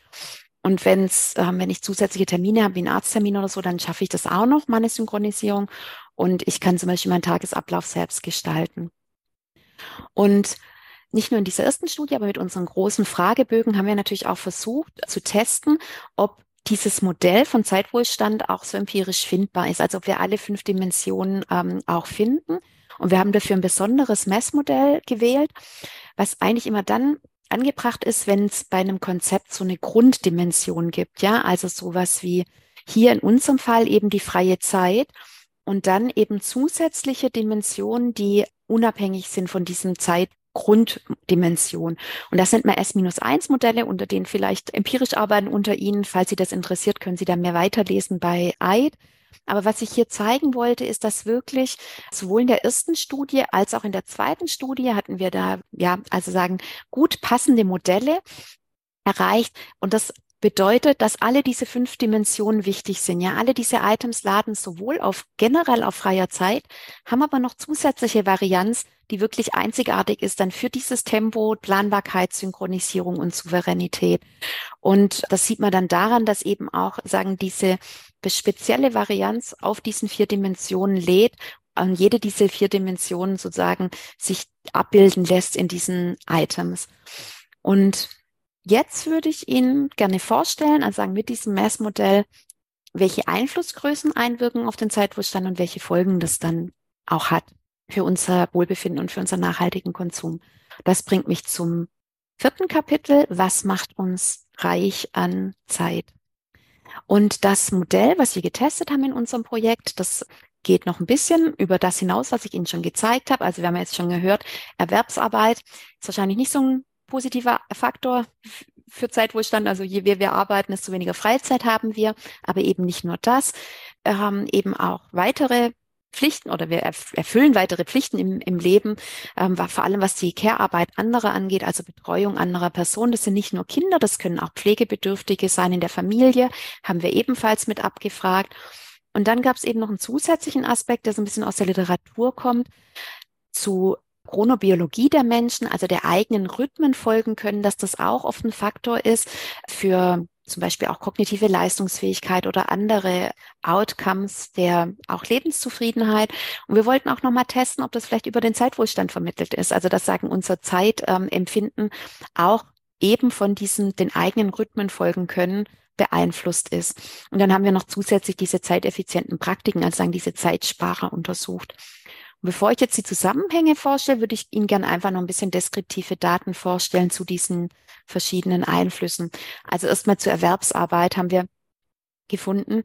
Und wenn's, äh, wenn ich zusätzliche Termine habe, wie einen Arzttermin oder so, dann schaffe ich das auch noch, meine Synchronisierung. Und ich kann zum Beispiel meinen Tagesablauf selbst gestalten. Und nicht nur in dieser ersten Studie, aber mit unseren großen Fragebögen haben wir natürlich auch versucht zu testen, ob dieses Modell von Zeitwohlstand auch so empirisch findbar ist, also ob wir alle fünf Dimensionen ähm, auch finden. Und wir haben dafür ein besonderes Messmodell gewählt, was eigentlich immer dann angebracht ist, wenn es bei einem Konzept so eine Grunddimension gibt, ja, also sowas wie hier in unserem Fall eben die freie Zeit und dann eben zusätzliche Dimensionen, die unabhängig sind von diesem Zeit Grunddimension. Und das sind mal S-1-Modelle, unter denen vielleicht empirisch arbeiten unter Ihnen. Falls Sie das interessiert, können Sie da mehr weiterlesen bei EID. Aber was ich hier zeigen wollte, ist, dass wirklich sowohl in der ersten Studie als auch in der zweiten Studie hatten wir da, ja, also sagen, gut passende Modelle erreicht. Und das bedeutet, dass alle diese fünf Dimensionen wichtig sind. Ja, alle diese Items laden sowohl auf generell auf freier Zeit, haben aber noch zusätzliche Varianz, die wirklich einzigartig ist dann für dieses Tempo, Planbarkeit, Synchronisierung und Souveränität. Und das sieht man dann daran, dass eben auch sagen diese spezielle Varianz auf diesen vier Dimensionen lädt und jede dieser vier Dimensionen sozusagen sich abbilden lässt in diesen Items. Und Jetzt würde ich Ihnen gerne vorstellen, also sagen mit diesem Messmodell, welche Einflussgrößen einwirken auf den Zeitwohlstand und welche Folgen das dann auch hat für unser Wohlbefinden und für unseren nachhaltigen Konsum. Das bringt mich zum vierten Kapitel. Was macht uns reich an Zeit? Und das Modell, was wir getestet haben in unserem Projekt, das geht noch ein bisschen über das hinaus, was ich Ihnen schon gezeigt habe. Also wir haben jetzt schon gehört, Erwerbsarbeit ist wahrscheinlich nicht so ein positiver Faktor für Zeitwohlstand. Also je mehr wir arbeiten, desto weniger Freizeit haben wir. Aber eben nicht nur das, wir haben eben auch weitere Pflichten oder wir erfüllen weitere Pflichten im, im Leben, ähm, vor allem was die Care-Arbeit anderer angeht, also Betreuung anderer Personen. Das sind nicht nur Kinder, das können auch Pflegebedürftige sein in der Familie, haben wir ebenfalls mit abgefragt. Und dann gab es eben noch einen zusätzlichen Aspekt, der so ein bisschen aus der Literatur kommt, zu Chronobiologie der Menschen, also der eigenen Rhythmen folgen können, dass das auch oft ein Faktor ist für zum Beispiel auch kognitive Leistungsfähigkeit oder andere Outcomes der auch Lebenszufriedenheit. Und wir wollten auch nochmal testen, ob das vielleicht über den Zeitwohlstand vermittelt ist. Also das sagen unser Zeitempfinden ähm, auch eben von diesen den eigenen Rhythmen folgen können, beeinflusst ist. Und dann haben wir noch zusätzlich diese zeiteffizienten Praktiken, also sagen diese Zeitsparer untersucht. Bevor ich jetzt die Zusammenhänge vorstelle, würde ich Ihnen gerne einfach noch ein bisschen deskriptive Daten vorstellen zu diesen verschiedenen Einflüssen. Also erstmal zur Erwerbsarbeit haben wir gefunden,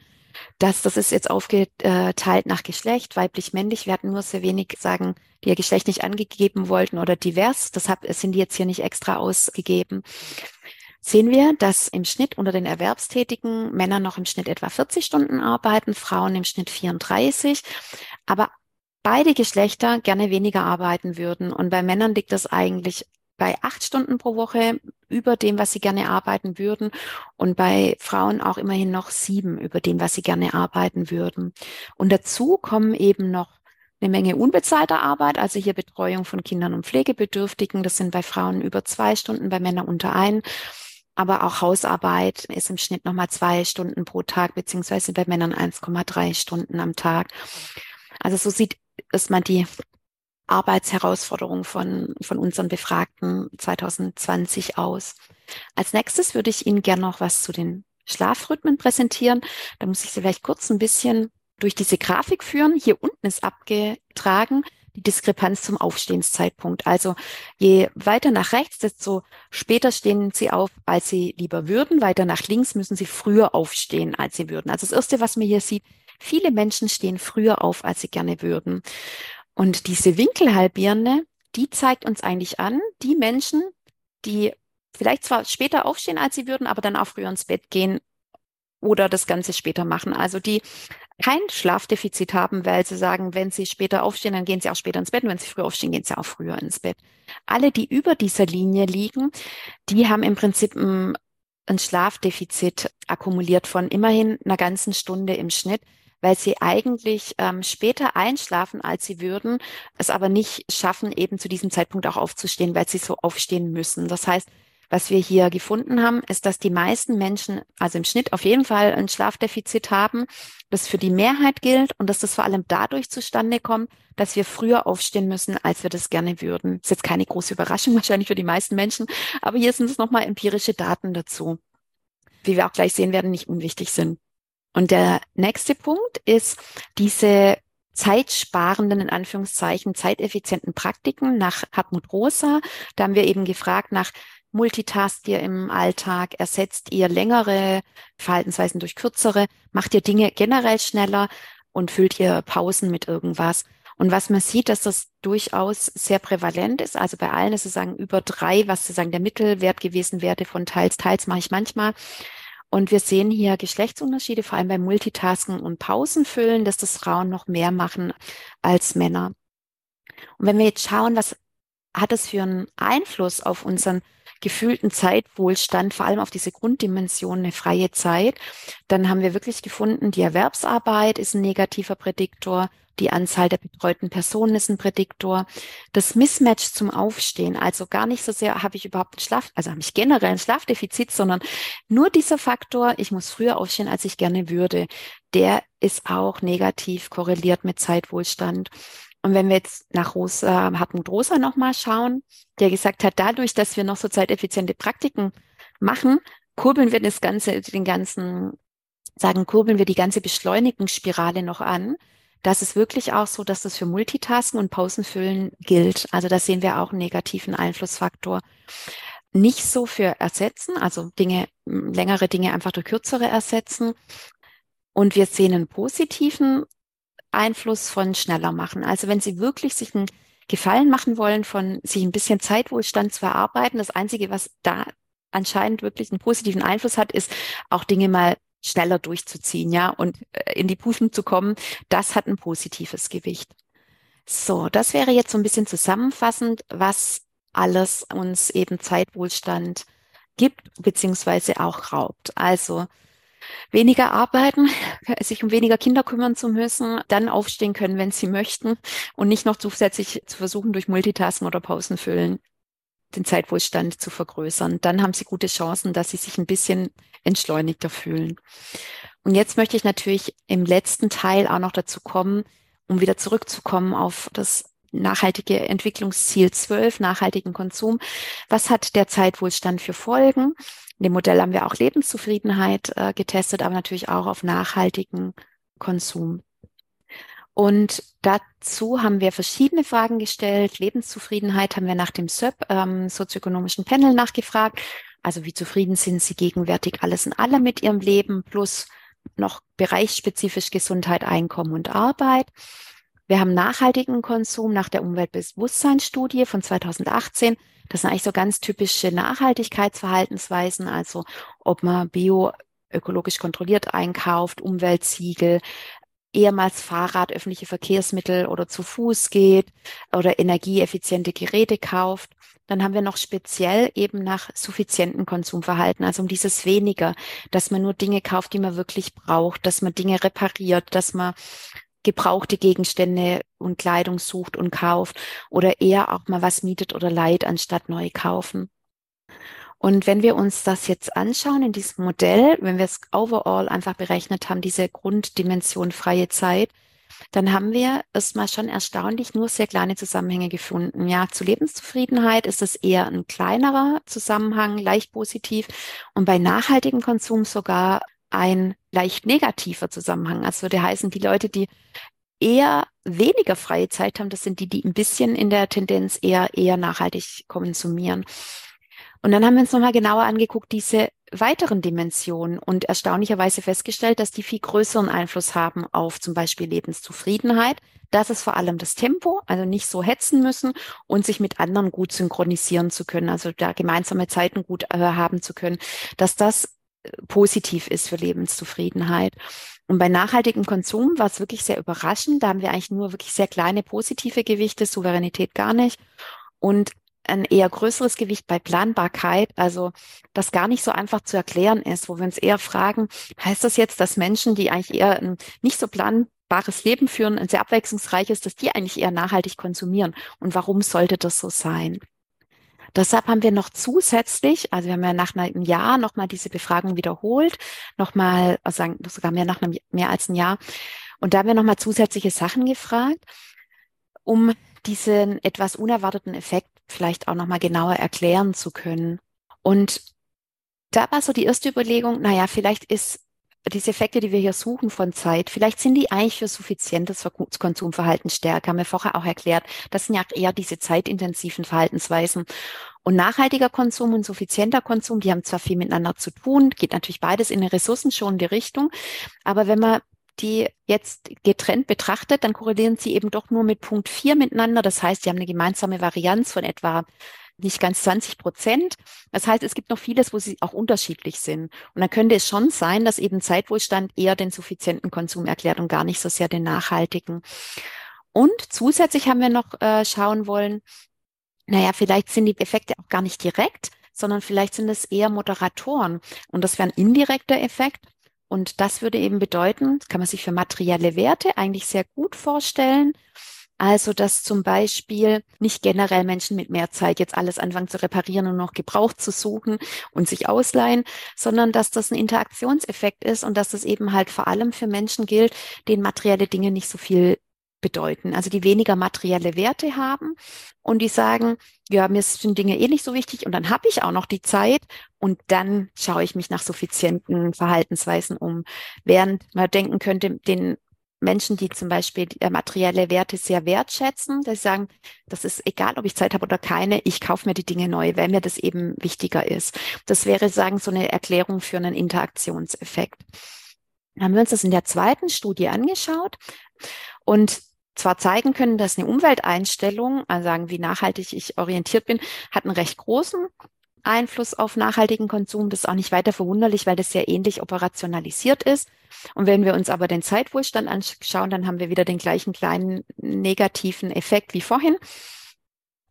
dass das ist jetzt aufgeteilt nach Geschlecht, weiblich, männlich. Wir hatten nur sehr wenig sagen, die ihr Geschlecht nicht angegeben wollten oder divers. Deshalb sind die jetzt hier nicht extra ausgegeben. Sehen wir, dass im Schnitt unter den Erwerbstätigen Männer noch im Schnitt etwa 40 Stunden arbeiten, Frauen im Schnitt 34. Aber beide Geschlechter gerne weniger arbeiten würden. Und bei Männern liegt das eigentlich bei acht Stunden pro Woche über dem, was sie gerne arbeiten würden und bei Frauen auch immerhin noch sieben über dem, was sie gerne arbeiten würden. Und dazu kommen eben noch eine Menge unbezahlter Arbeit, also hier Betreuung von Kindern und Pflegebedürftigen. Das sind bei Frauen über zwei Stunden, bei Männern unter ein. Aber auch Hausarbeit ist im Schnitt nochmal zwei Stunden pro Tag, beziehungsweise bei Männern 1,3 Stunden am Tag. Also so sieht ist man die Arbeitsherausforderung von, von unseren Befragten 2020 aus. Als nächstes würde ich Ihnen gerne noch was zu den Schlafrhythmen präsentieren. Da muss ich Sie vielleicht kurz ein bisschen durch diese Grafik führen. Hier unten ist abgetragen die Diskrepanz zum Aufstehenszeitpunkt. Also je weiter nach rechts, desto später stehen Sie auf, als Sie lieber würden. Weiter nach links müssen Sie früher aufstehen, als Sie würden. Also das Erste, was man hier sieht, viele Menschen stehen früher auf, als sie gerne würden. Und diese Winkelhalbierende, die zeigt uns eigentlich an, die Menschen, die vielleicht zwar später aufstehen, als sie würden, aber dann auch früher ins Bett gehen oder das Ganze später machen. Also die kein Schlafdefizit haben, weil sie sagen, wenn sie später aufstehen, dann gehen sie auch später ins Bett. Und wenn sie früher aufstehen, gehen sie auch früher ins Bett. Alle, die über dieser Linie liegen, die haben im Prinzip ein, ein Schlafdefizit akkumuliert von immerhin einer ganzen Stunde im Schnitt weil sie eigentlich ähm, später einschlafen, als sie würden, es aber nicht schaffen, eben zu diesem Zeitpunkt auch aufzustehen, weil sie so aufstehen müssen. Das heißt, was wir hier gefunden haben, ist, dass die meisten Menschen, also im Schnitt auf jeden Fall ein Schlafdefizit haben, das für die Mehrheit gilt und dass das vor allem dadurch zustande kommt, dass wir früher aufstehen müssen, als wir das gerne würden. Ist jetzt keine große Überraschung wahrscheinlich für die meisten Menschen, aber hier sind es nochmal empirische Daten dazu, wie wir auch gleich sehen werden, nicht unwichtig sind. Und der nächste Punkt ist diese zeitsparenden, in Anführungszeichen, zeiteffizienten Praktiken nach Hartmut Rosa. Da haben wir eben gefragt nach Multitast ihr im Alltag? Ersetzt ihr längere Verhaltensweisen durch kürzere? Macht ihr Dinge generell schneller und füllt ihr Pausen mit irgendwas? Und was man sieht, dass das durchaus sehr prävalent ist. Also bei allen ist es sagen über drei, was sozusagen der Mittelwert gewesen wäre von teils, teils mache ich manchmal. Und wir sehen hier Geschlechtsunterschiede, vor allem beim Multitasken und Pausenfüllen, dass das Frauen noch mehr machen als Männer. Und wenn wir jetzt schauen, was hat es für einen Einfluss auf unseren gefühlten Zeitwohlstand, vor allem auf diese Grunddimension eine freie Zeit, dann haben wir wirklich gefunden, die Erwerbsarbeit ist ein negativer Prädiktor, die Anzahl der betreuten Personen ist ein Prädiktor. Das Mismatch zum Aufstehen, also gar nicht so sehr habe ich überhaupt einen Schlaf, also habe ich generell ein Schlafdefizit, sondern nur dieser Faktor, ich muss früher aufstehen, als ich gerne würde, der ist auch negativ korreliert mit Zeitwohlstand. Und wenn wir jetzt nach Rosa, Hartmut Rosa nochmal schauen, der gesagt hat, dadurch, dass wir noch so zeiteffiziente Praktiken machen, kurbeln wir das Ganze, den ganzen, sagen, kurbeln wir die ganze Beschleunigungsspirale noch an. Das ist wirklich auch so, dass das für Multitasken und Pausenfüllen gilt. Also da sehen wir auch einen negativen Einflussfaktor. Nicht so für Ersetzen, also Dinge, längere Dinge einfach durch kürzere ersetzen. Und wir sehen einen positiven Einfluss von schneller machen. Also wenn Sie wirklich sich einen Gefallen machen wollen, von sich ein bisschen Zeitwohlstand zu erarbeiten, das Einzige, was da anscheinend wirklich einen positiven Einfluss hat, ist auch Dinge mal schneller durchzuziehen, ja, und äh, in die Pufen zu kommen. Das hat ein positives Gewicht. So, das wäre jetzt so ein bisschen zusammenfassend, was alles uns eben Zeitwohlstand gibt, beziehungsweise auch raubt. Also weniger arbeiten, sich um weniger Kinder kümmern zu müssen, dann aufstehen können, wenn sie möchten und nicht noch zusätzlich zu versuchen, durch Multitasken oder Pausen füllen den Zeitwohlstand zu vergrößern. Dann haben sie gute Chancen, dass sie sich ein bisschen entschleunigter fühlen. Und jetzt möchte ich natürlich im letzten Teil auch noch dazu kommen, um wieder zurückzukommen auf das nachhaltige Entwicklungsziel 12, nachhaltigen Konsum. Was hat der Zeitwohlstand für Folgen? In dem Modell haben wir auch Lebenszufriedenheit äh, getestet, aber natürlich auch auf nachhaltigen Konsum. Und dazu haben wir verschiedene Fragen gestellt. Lebenszufriedenheit haben wir nach dem SÖP, ähm, sozioökonomischen Panel, nachgefragt. Also wie zufrieden sind Sie gegenwärtig alles in allem mit Ihrem Leben plus noch bereichsspezifisch Gesundheit, Einkommen und Arbeit. Wir haben nachhaltigen Konsum nach der Umweltbewusstseinsstudie von 2018. Das sind eigentlich so ganz typische Nachhaltigkeitsverhaltensweisen, also ob man bioökologisch kontrolliert einkauft, Umweltsiegel, ehemals Fahrrad, öffentliche Verkehrsmittel oder zu Fuß geht oder energieeffiziente Geräte kauft. Dann haben wir noch speziell eben nach suffizienten Konsumverhalten, also um dieses weniger, dass man nur Dinge kauft, die man wirklich braucht, dass man Dinge repariert, dass man gebrauchte Gegenstände und Kleidung sucht und kauft oder eher auch mal was mietet oder leiht, anstatt neu kaufen. Und wenn wir uns das jetzt anschauen in diesem Modell, wenn wir es overall einfach berechnet haben, diese Grunddimension freie Zeit, dann haben wir erstmal schon erstaunlich nur sehr kleine Zusammenhänge gefunden. Ja, zu Lebenszufriedenheit ist es eher ein kleinerer Zusammenhang, leicht positiv und bei nachhaltigem Konsum sogar ein leicht negativer Zusammenhang. Also würde heißen, die Leute, die eher weniger freie Zeit haben, das sind die, die ein bisschen in der Tendenz eher, eher nachhaltig konsumieren. Und dann haben wir uns nochmal genauer angeguckt, diese weiteren Dimensionen und erstaunlicherweise festgestellt, dass die viel größeren Einfluss haben auf zum Beispiel Lebenszufriedenheit. Das ist vor allem das Tempo, also nicht so hetzen müssen und sich mit anderen gut synchronisieren zu können, also da gemeinsame Zeiten gut äh, haben zu können, dass das positiv ist für Lebenszufriedenheit. Und bei nachhaltigem Konsum war es wirklich sehr überraschend. Da haben wir eigentlich nur wirklich sehr kleine positive Gewichte, Souveränität gar nicht. Und ein eher größeres Gewicht bei Planbarkeit, also das gar nicht so einfach zu erklären ist, wo wir uns eher fragen, heißt das jetzt, dass Menschen, die eigentlich eher ein nicht so planbares Leben führen, ein sehr abwechslungsreiches, dass die eigentlich eher nachhaltig konsumieren? Und warum sollte das so sein? Deshalb haben wir noch zusätzlich, also wir haben ja nach einem Jahr nochmal diese Befragung wiederholt, nochmal, also sogar mehr nach einem, mehr als ein Jahr. Und da haben wir nochmal zusätzliche Sachen gefragt, um diesen etwas unerwarteten Effekt vielleicht auch nochmal genauer erklären zu können. Und da war so die erste Überlegung, naja, vielleicht ist diese Effekte, die wir hier suchen von Zeit, vielleicht sind die eigentlich für suffizientes Konsumverhalten stärker. Haben wir vorher auch erklärt. Das sind ja eher diese zeitintensiven Verhaltensweisen. Und nachhaltiger Konsum und suffizienter Konsum, die haben zwar viel miteinander zu tun, geht natürlich beides in eine ressourcenschonende Richtung. Aber wenn man die jetzt getrennt betrachtet, dann korrelieren sie eben doch nur mit Punkt 4 miteinander. Das heißt, sie haben eine gemeinsame Varianz von etwa nicht ganz 20 Prozent. Das heißt, es gibt noch vieles, wo sie auch unterschiedlich sind. Und dann könnte es schon sein, dass eben Zeitwohlstand eher den suffizienten Konsum erklärt und gar nicht so sehr den nachhaltigen. Und zusätzlich haben wir noch äh, schauen wollen, naja, vielleicht sind die Effekte auch gar nicht direkt, sondern vielleicht sind es eher Moderatoren. Und das wäre ein indirekter Effekt. Und das würde eben bedeuten, kann man sich für materielle Werte eigentlich sehr gut vorstellen. Also, dass zum Beispiel nicht generell Menschen mit mehr Zeit jetzt alles anfangen zu reparieren und noch gebraucht zu suchen und sich ausleihen, sondern dass das ein Interaktionseffekt ist und dass das eben halt vor allem für Menschen gilt, denen materielle Dinge nicht so viel bedeuten, also die weniger materielle Werte haben und die sagen, ja, mir sind Dinge eh nicht so wichtig und dann habe ich auch noch die Zeit und dann schaue ich mich nach suffizienten Verhaltensweisen um. Während man denken könnte, den Menschen, die zum Beispiel äh, materielle Werte sehr wertschätzen, sie sagen, das ist egal, ob ich Zeit habe oder keine, ich kaufe mir die Dinge neu, weil mir das eben wichtiger ist. Das wäre, sagen, so eine Erklärung für einen Interaktionseffekt. Dann haben wir uns das in der zweiten Studie angeschaut und zwar zeigen können, dass eine Umwelteinstellung, also sagen, wie nachhaltig ich orientiert bin, hat einen recht großen Einfluss auf nachhaltigen Konsum. Das ist auch nicht weiter verwunderlich, weil das sehr ähnlich operationalisiert ist. Und wenn wir uns aber den Zeitwohlstand anschauen, dann haben wir wieder den gleichen kleinen negativen Effekt wie vorhin.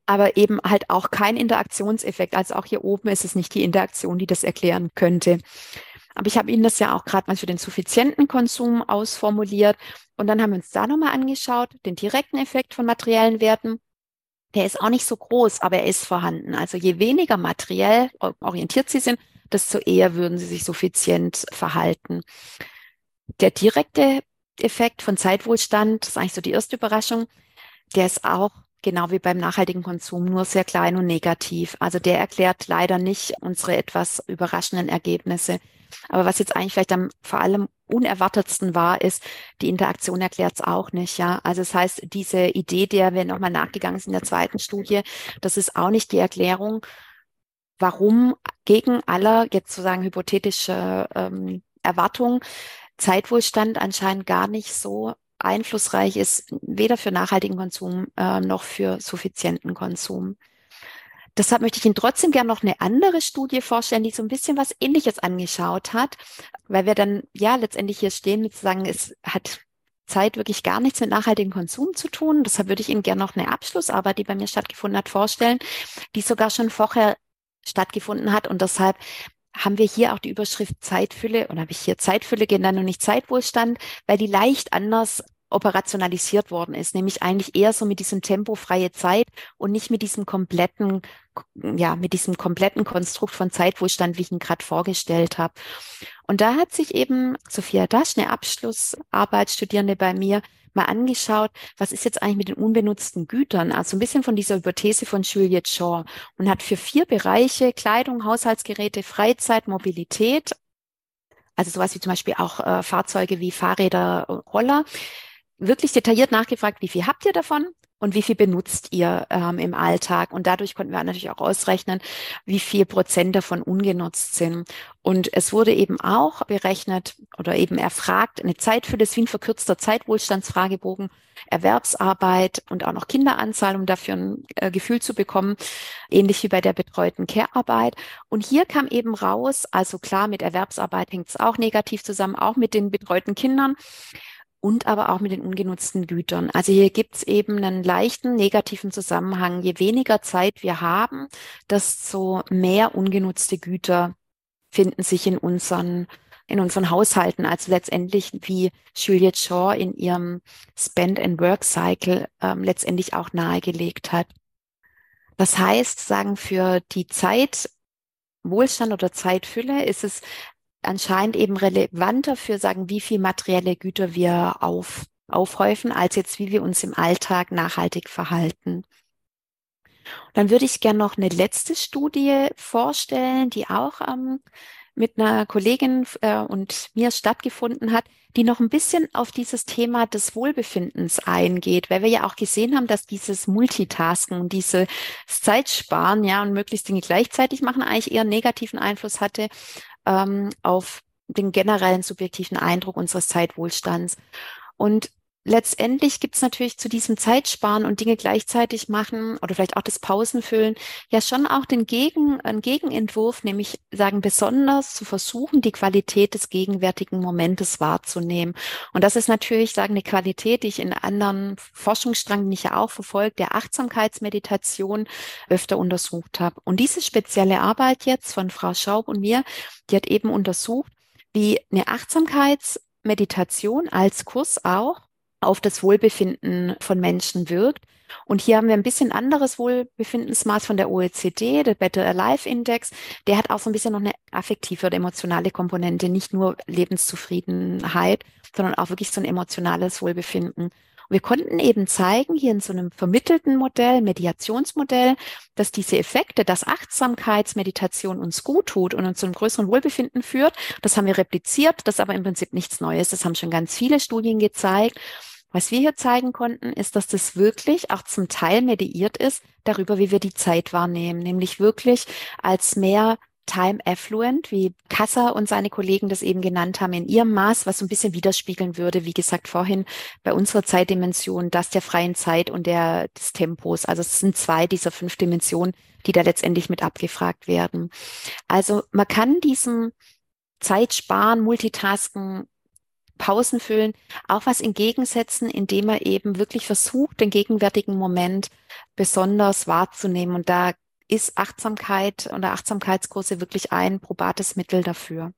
Aber eben halt auch kein Interaktionseffekt. Also auch hier oben ist es nicht die Interaktion, die das erklären könnte. Aber ich habe Ihnen das ja auch gerade mal für den suffizienten Konsum ausformuliert. Und dann haben wir uns da nochmal angeschaut, den direkten Effekt von materiellen Werten. Der ist auch nicht so groß, aber er ist vorhanden. Also je weniger materiell orientiert Sie sind, desto eher würden Sie sich suffizient verhalten. Der direkte Effekt von Zeitwohlstand, das ist eigentlich so die erste Überraschung, der ist auch genau wie beim nachhaltigen Konsum nur sehr klein und negativ. Also der erklärt leider nicht unsere etwas überraschenden Ergebnisse. Aber was jetzt eigentlich vielleicht am vor allem unerwartetsten war, ist, die Interaktion erklärt es auch nicht, ja. Also das heißt, diese Idee, der wir nochmal nachgegangen sind in der zweiten Studie, das ist auch nicht die Erklärung, warum gegen aller jetzt sozusagen hypothetische ähm, Erwartung Zeitwohlstand anscheinend gar nicht so einflussreich ist, weder für nachhaltigen Konsum äh, noch für suffizienten Konsum. Deshalb möchte ich Ihnen trotzdem gerne noch eine andere Studie vorstellen, die so ein bisschen was Ähnliches angeschaut hat, weil wir dann ja letztendlich hier stehen mit zu sagen, es hat Zeit wirklich gar nichts mit nachhaltigem Konsum zu tun. Deshalb würde ich Ihnen gerne noch eine Abschlussarbeit, die bei mir stattgefunden hat, vorstellen, die sogar schon vorher stattgefunden hat und deshalb haben wir hier auch die Überschrift Zeitfülle oder habe ich hier Zeitfülle genannt und nicht Zeitwohlstand, weil die leicht anders operationalisiert worden ist, nämlich eigentlich eher so mit diesem Tempo freie Zeit und nicht mit diesem kompletten, ja, mit diesem kompletten Konstrukt von Zeitwohlstand, wie ich ihn gerade vorgestellt habe. Und da hat sich eben Sophia Dasch, eine Abschlussarbeitsstudierende bei mir, mal angeschaut, was ist jetzt eigentlich mit den unbenutzten Gütern, also ein bisschen von dieser Hypothese von Juliette Shaw und hat für vier Bereiche Kleidung, Haushaltsgeräte, Freizeit, Mobilität, also sowas wie zum Beispiel auch äh, Fahrzeuge wie Fahrräder, Roller, wirklich detailliert nachgefragt, wie viel habt ihr davon und wie viel benutzt ihr ähm, im Alltag. Und dadurch konnten wir natürlich auch ausrechnen, wie viel Prozent davon ungenutzt sind. Und es wurde eben auch berechnet oder eben erfragt, eine Zeit für das wie ein verkürzter Zeitwohlstandsfragebogen, Erwerbsarbeit und auch noch Kinderanzahl, um dafür ein äh, Gefühl zu bekommen, ähnlich wie bei der betreuten Care-Arbeit. Und hier kam eben raus, also klar, mit Erwerbsarbeit hängt es auch negativ zusammen, auch mit den betreuten Kindern und aber auch mit den ungenutzten Gütern. Also hier gibt es eben einen leichten negativen Zusammenhang. Je weniger Zeit wir haben, desto mehr ungenutzte Güter finden sich in unseren in unseren Haushalten, also letztendlich wie Juliette Shaw in ihrem Spend and Work Cycle ähm, letztendlich auch nahegelegt hat. Das heißt, sagen für die Zeit Wohlstand oder Zeitfülle ist es anscheinend eben relevanter für sagen, wie viel materielle Güter wir auf, aufhäufen, als jetzt, wie wir uns im Alltag nachhaltig verhalten. Dann würde ich gerne noch eine letzte Studie vorstellen, die auch ähm, mit einer Kollegin äh, und mir stattgefunden hat, die noch ein bisschen auf dieses Thema des Wohlbefindens eingeht, weil wir ja auch gesehen haben, dass dieses Multitasken, dieses Zeitsparen, ja, und möglichst Dinge gleichzeitig machen, eigentlich eher negativen Einfluss hatte ähm, auf den generellen subjektiven Eindruck unseres Zeitwohlstands. Und letztendlich gibt es natürlich zu diesem Zeitsparen und Dinge gleichzeitig machen oder vielleicht auch das Pausenfüllen ja schon auch den Gegen, einen Gegenentwurf, nämlich sagen besonders zu versuchen, die Qualität des gegenwärtigen Momentes wahrzunehmen. Und das ist natürlich sagen eine Qualität, die ich in anderen Forschungsstrang, den ich ja auch verfolgt, der Achtsamkeitsmeditation öfter untersucht habe. Und diese spezielle Arbeit jetzt von Frau Schaub und mir, die hat eben untersucht, wie eine Achtsamkeitsmeditation als Kurs auch auf das Wohlbefinden von Menschen wirkt. Und hier haben wir ein bisschen anderes Wohlbefindensmaß von der OECD, der Better Alive Index. Der hat auch so ein bisschen noch eine affektive oder emotionale Komponente, nicht nur Lebenszufriedenheit, sondern auch wirklich so ein emotionales Wohlbefinden. Und wir konnten eben zeigen, hier in so einem vermittelten Modell, Mediationsmodell, dass diese Effekte, dass Achtsamkeitsmeditation uns gut tut und uns zu einem größeren Wohlbefinden führt, das haben wir repliziert, das ist aber im Prinzip nichts Neues. Das haben schon ganz viele Studien gezeigt. Was wir hier zeigen konnten, ist, dass das wirklich auch zum Teil mediiert ist darüber, wie wir die Zeit wahrnehmen, nämlich wirklich als mehr Time Affluent, wie Kassa und seine Kollegen das eben genannt haben, in ihrem Maß, was so ein bisschen widerspiegeln würde, wie gesagt vorhin, bei unserer Zeitdimension, das der freien Zeit und der des Tempos. Also es sind zwei dieser fünf Dimensionen, die da letztendlich mit abgefragt werden. Also man kann diesem Zeitsparen, Multitasken, Pausen füllen, auch was entgegensetzen, indem er eben wirklich versucht, den gegenwärtigen Moment besonders wahrzunehmen. Und da ist Achtsamkeit oder Achtsamkeitskurse wirklich ein probates Mittel dafür.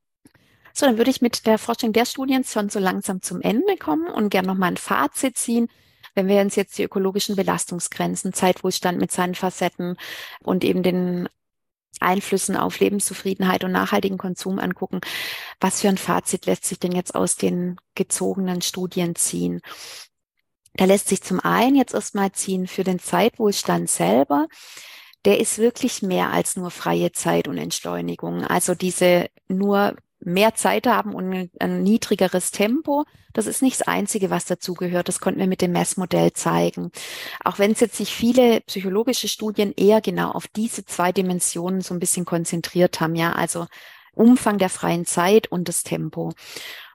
So, dann würde ich mit der Forschung der Studien schon so langsam zum Ende kommen und gerne nochmal ein Fazit ziehen. Wenn wir uns jetzt die ökologischen Belastungsgrenzen, Zeitwohlstand mit seinen Facetten und eben den Einflüssen auf Lebenszufriedenheit und nachhaltigen Konsum angucken, was für ein Fazit lässt sich denn jetzt aus den gezogenen Studien ziehen? Da lässt sich zum einen jetzt erstmal ziehen für den Zeitwohlstand selber der ist wirklich mehr als nur freie Zeit und Entschleunigung. Also diese nur mehr Zeit haben und ein, niedrigeres Tempo, das ist nicht das Einzige, was dazugehört. Das konnten wir mit dem Messmodell zeigen. Auch wenn es jetzt sich viele psychologische Studien eher genau auf diese zwei Dimensionen so ein bisschen konzentriert haben, ja, also Umfang der freien Zeit und das Tempo.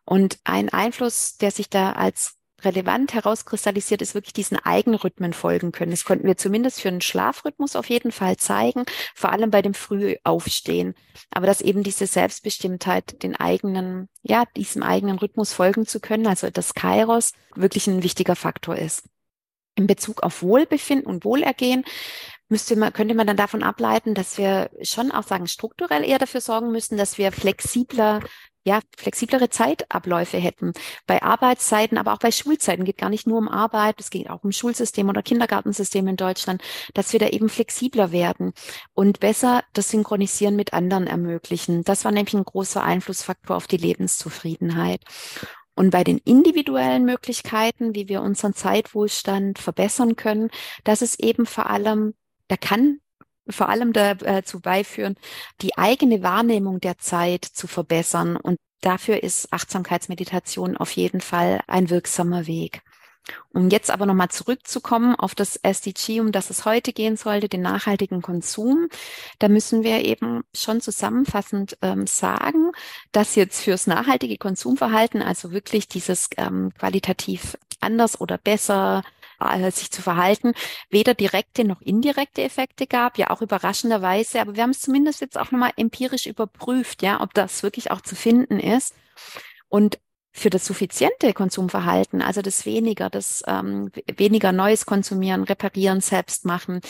Und ein Einfluss, der sich da als relevant herauskristallisiert, ist wirklich diesen Eigenrhythmen folgen können. Das konnten wir zumindest für einen Schlafrhythmus auf jeden Fall zeigen, vor allem bei dem Frühaufstehen. Aber dass eben diese Selbstbestimmtheit, den eigenen, ja, diesem eigenen Rhythmus folgen zu können, also das Kairos, wirklich ein wichtiger Faktor ist. In Bezug auf Wohlbefinden und Wohlergehen müsste man, könnte man dann davon ableiten, dass wir schon auch sagen, strukturell eher dafür sorgen müssen, dass wir flexibler ja, flexiblere Zeitabläufe hätten. Bei Arbeitszeiten, aber auch bei Schulzeiten geht gar nicht nur um Arbeit, es geht auch um Schulsystem oder Kindergartensystem in Deutschland, dass wir da eben flexibler werden und besser das Synchronisieren mit anderen ermöglichen. Das war nämlich ein großer Einflussfaktor auf die Lebenszufriedenheit. Und bei den individuellen Möglichkeiten, wie wir unseren Zeitwohlstand verbessern können, das ist eben vor allem, da kann vor allem dazu äh, beiführen, die eigene Wahrnehmung der Zeit zu verbessern. Und dafür ist Achtsamkeitsmeditation auf jeden Fall ein wirksamer Weg. Um jetzt aber nochmal zurückzukommen auf das SDG, um das es heute gehen sollte, den nachhaltigen Konsum, da müssen wir eben schon zusammenfassend ähm, sagen, dass jetzt fürs nachhaltige Konsumverhalten, also wirklich dieses ähm, qualitativ anders oder besser äh, sich zu verhalten, weder direkte noch indirekte Effekte gab, ja auch überraschenderweise, aber wir haben es zumindest jetzt auch nochmal empirisch überprüft, ja, ob das wirklich auch zu finden ist. Und für das suffiziente Konsumverhalten, also das weniger, das ähm, weniger Neues konsumieren, reparieren, selbst machen,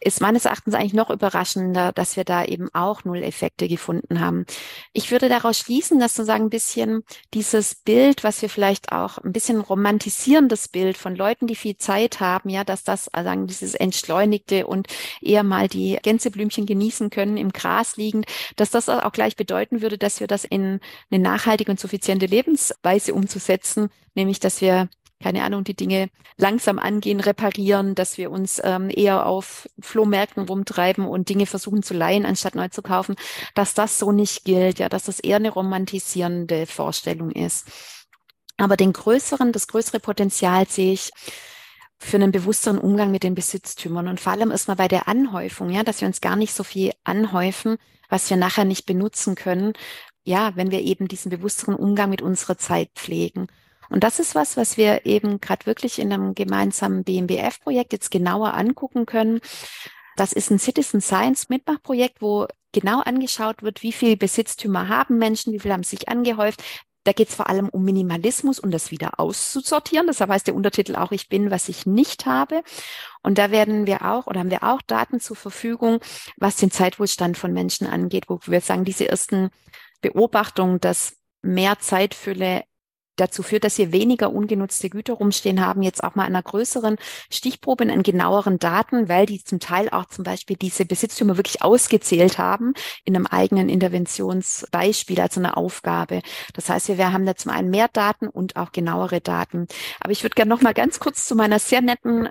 ist meines Erachtens eigentlich noch überraschender, dass wir da eben auch Null-Effekte gefunden haben. Ich würde daraus schließen, dass sozusagen ein bisschen dieses Bild, was wir vielleicht auch ein bisschen romantisierendes Bild von Leuten, die viel Zeit haben, ja, dass das also dieses entschleunigte und eher mal die Gänseblümchen genießen können im Gras liegend, dass das auch gleich bedeuten würde, dass wir das in eine nachhaltige und suffiziente Lebens Weise umzusetzen, nämlich dass wir keine Ahnung, die Dinge langsam angehen, reparieren, dass wir uns ähm, eher auf Flohmärkten rumtreiben und Dinge versuchen zu leihen, anstatt neu zu kaufen, dass das so nicht gilt, ja, dass das eher eine romantisierende Vorstellung ist. Aber den größeren, das größere Potenzial sehe ich für einen bewussteren Umgang mit den Besitztümern und vor allem erstmal bei der Anhäufung, ja, dass wir uns gar nicht so viel anhäufen, was wir nachher nicht benutzen können, ja, wenn wir eben diesen bewussteren Umgang mit unserer Zeit pflegen. Und das ist was, was wir eben gerade wirklich in einem gemeinsamen BMBF-Projekt jetzt genauer angucken können. Das ist ein Citizen Science Mitmachprojekt, wo genau angeschaut wird, wie viel Besitztümer haben Menschen, wie viel haben sich angehäuft. Da geht es vor allem um Minimalismus und das wieder auszusortieren. Deshalb heißt der Untertitel auch, ich bin, was ich nicht habe. Und da werden wir auch oder haben wir auch Daten zur Verfügung, was den Zeitwohlstand von Menschen angeht, wo wir sagen, diese ersten Beobachtung, dass mehr Zeitfülle dazu führt, dass wir weniger ungenutzte Güter rumstehen haben, jetzt auch mal einer größeren Stichprobe, in genaueren Daten, weil die zum Teil auch zum Beispiel diese Besitztümer wirklich ausgezählt haben in einem eigenen Interventionsbeispiel, also einer Aufgabe. Das heißt, wir, wir haben da zum einen mehr Daten und auch genauere Daten. Aber ich würde gerne noch mal ganz kurz zu meiner sehr netten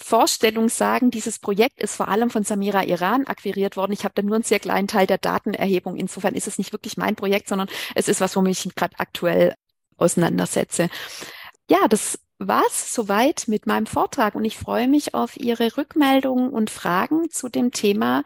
Vorstellung sagen, dieses Projekt ist vor allem von Samira Iran akquiriert worden. Ich habe da nur einen sehr kleinen Teil der Datenerhebung. Insofern ist es nicht wirklich mein Projekt, sondern es ist was, womit ich mich gerade aktuell auseinandersetze. Ja, das war's soweit mit meinem Vortrag und ich freue mich auf Ihre Rückmeldungen und Fragen zu dem Thema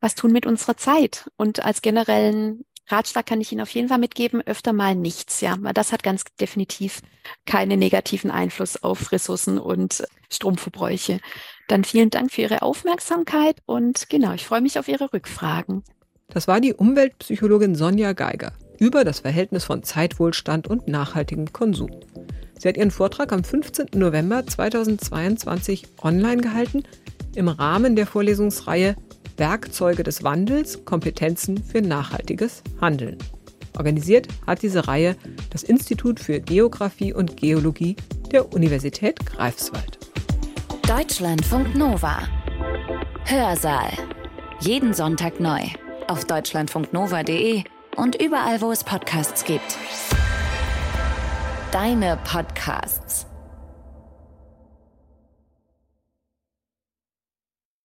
was tun mit unserer Zeit. Und als generellen Ratschlag kann ich Ihnen auf jeden Fall mitgeben, öfter mal nichts, ja. Das hat ganz definitiv keinen negativen Einfluss auf Ressourcen und Stromverbräuche. Dann vielen Dank für Ihre Aufmerksamkeit und genau, ich freue mich auf Ihre Rückfragen. Das war die Umweltpsychologin Sonja Geiger über das Verhältnis von Zeitwohlstand und nachhaltigem Konsum. Sie hat ihren Vortrag am 15. November 2022 online gehalten im Rahmen der Vorlesungsreihe Werkzeuge des Wandels, Kompetenzen für nachhaltiges Handeln. Organisiert hat diese Reihe das Institut für Geographie und Geologie der Universität Greifswald. Deutschlandfunk Nova. Hörsaal. Jeden Sonntag neu. Auf deutschlandfunknova.de und überall, wo es Podcasts gibt. Deine Podcasts.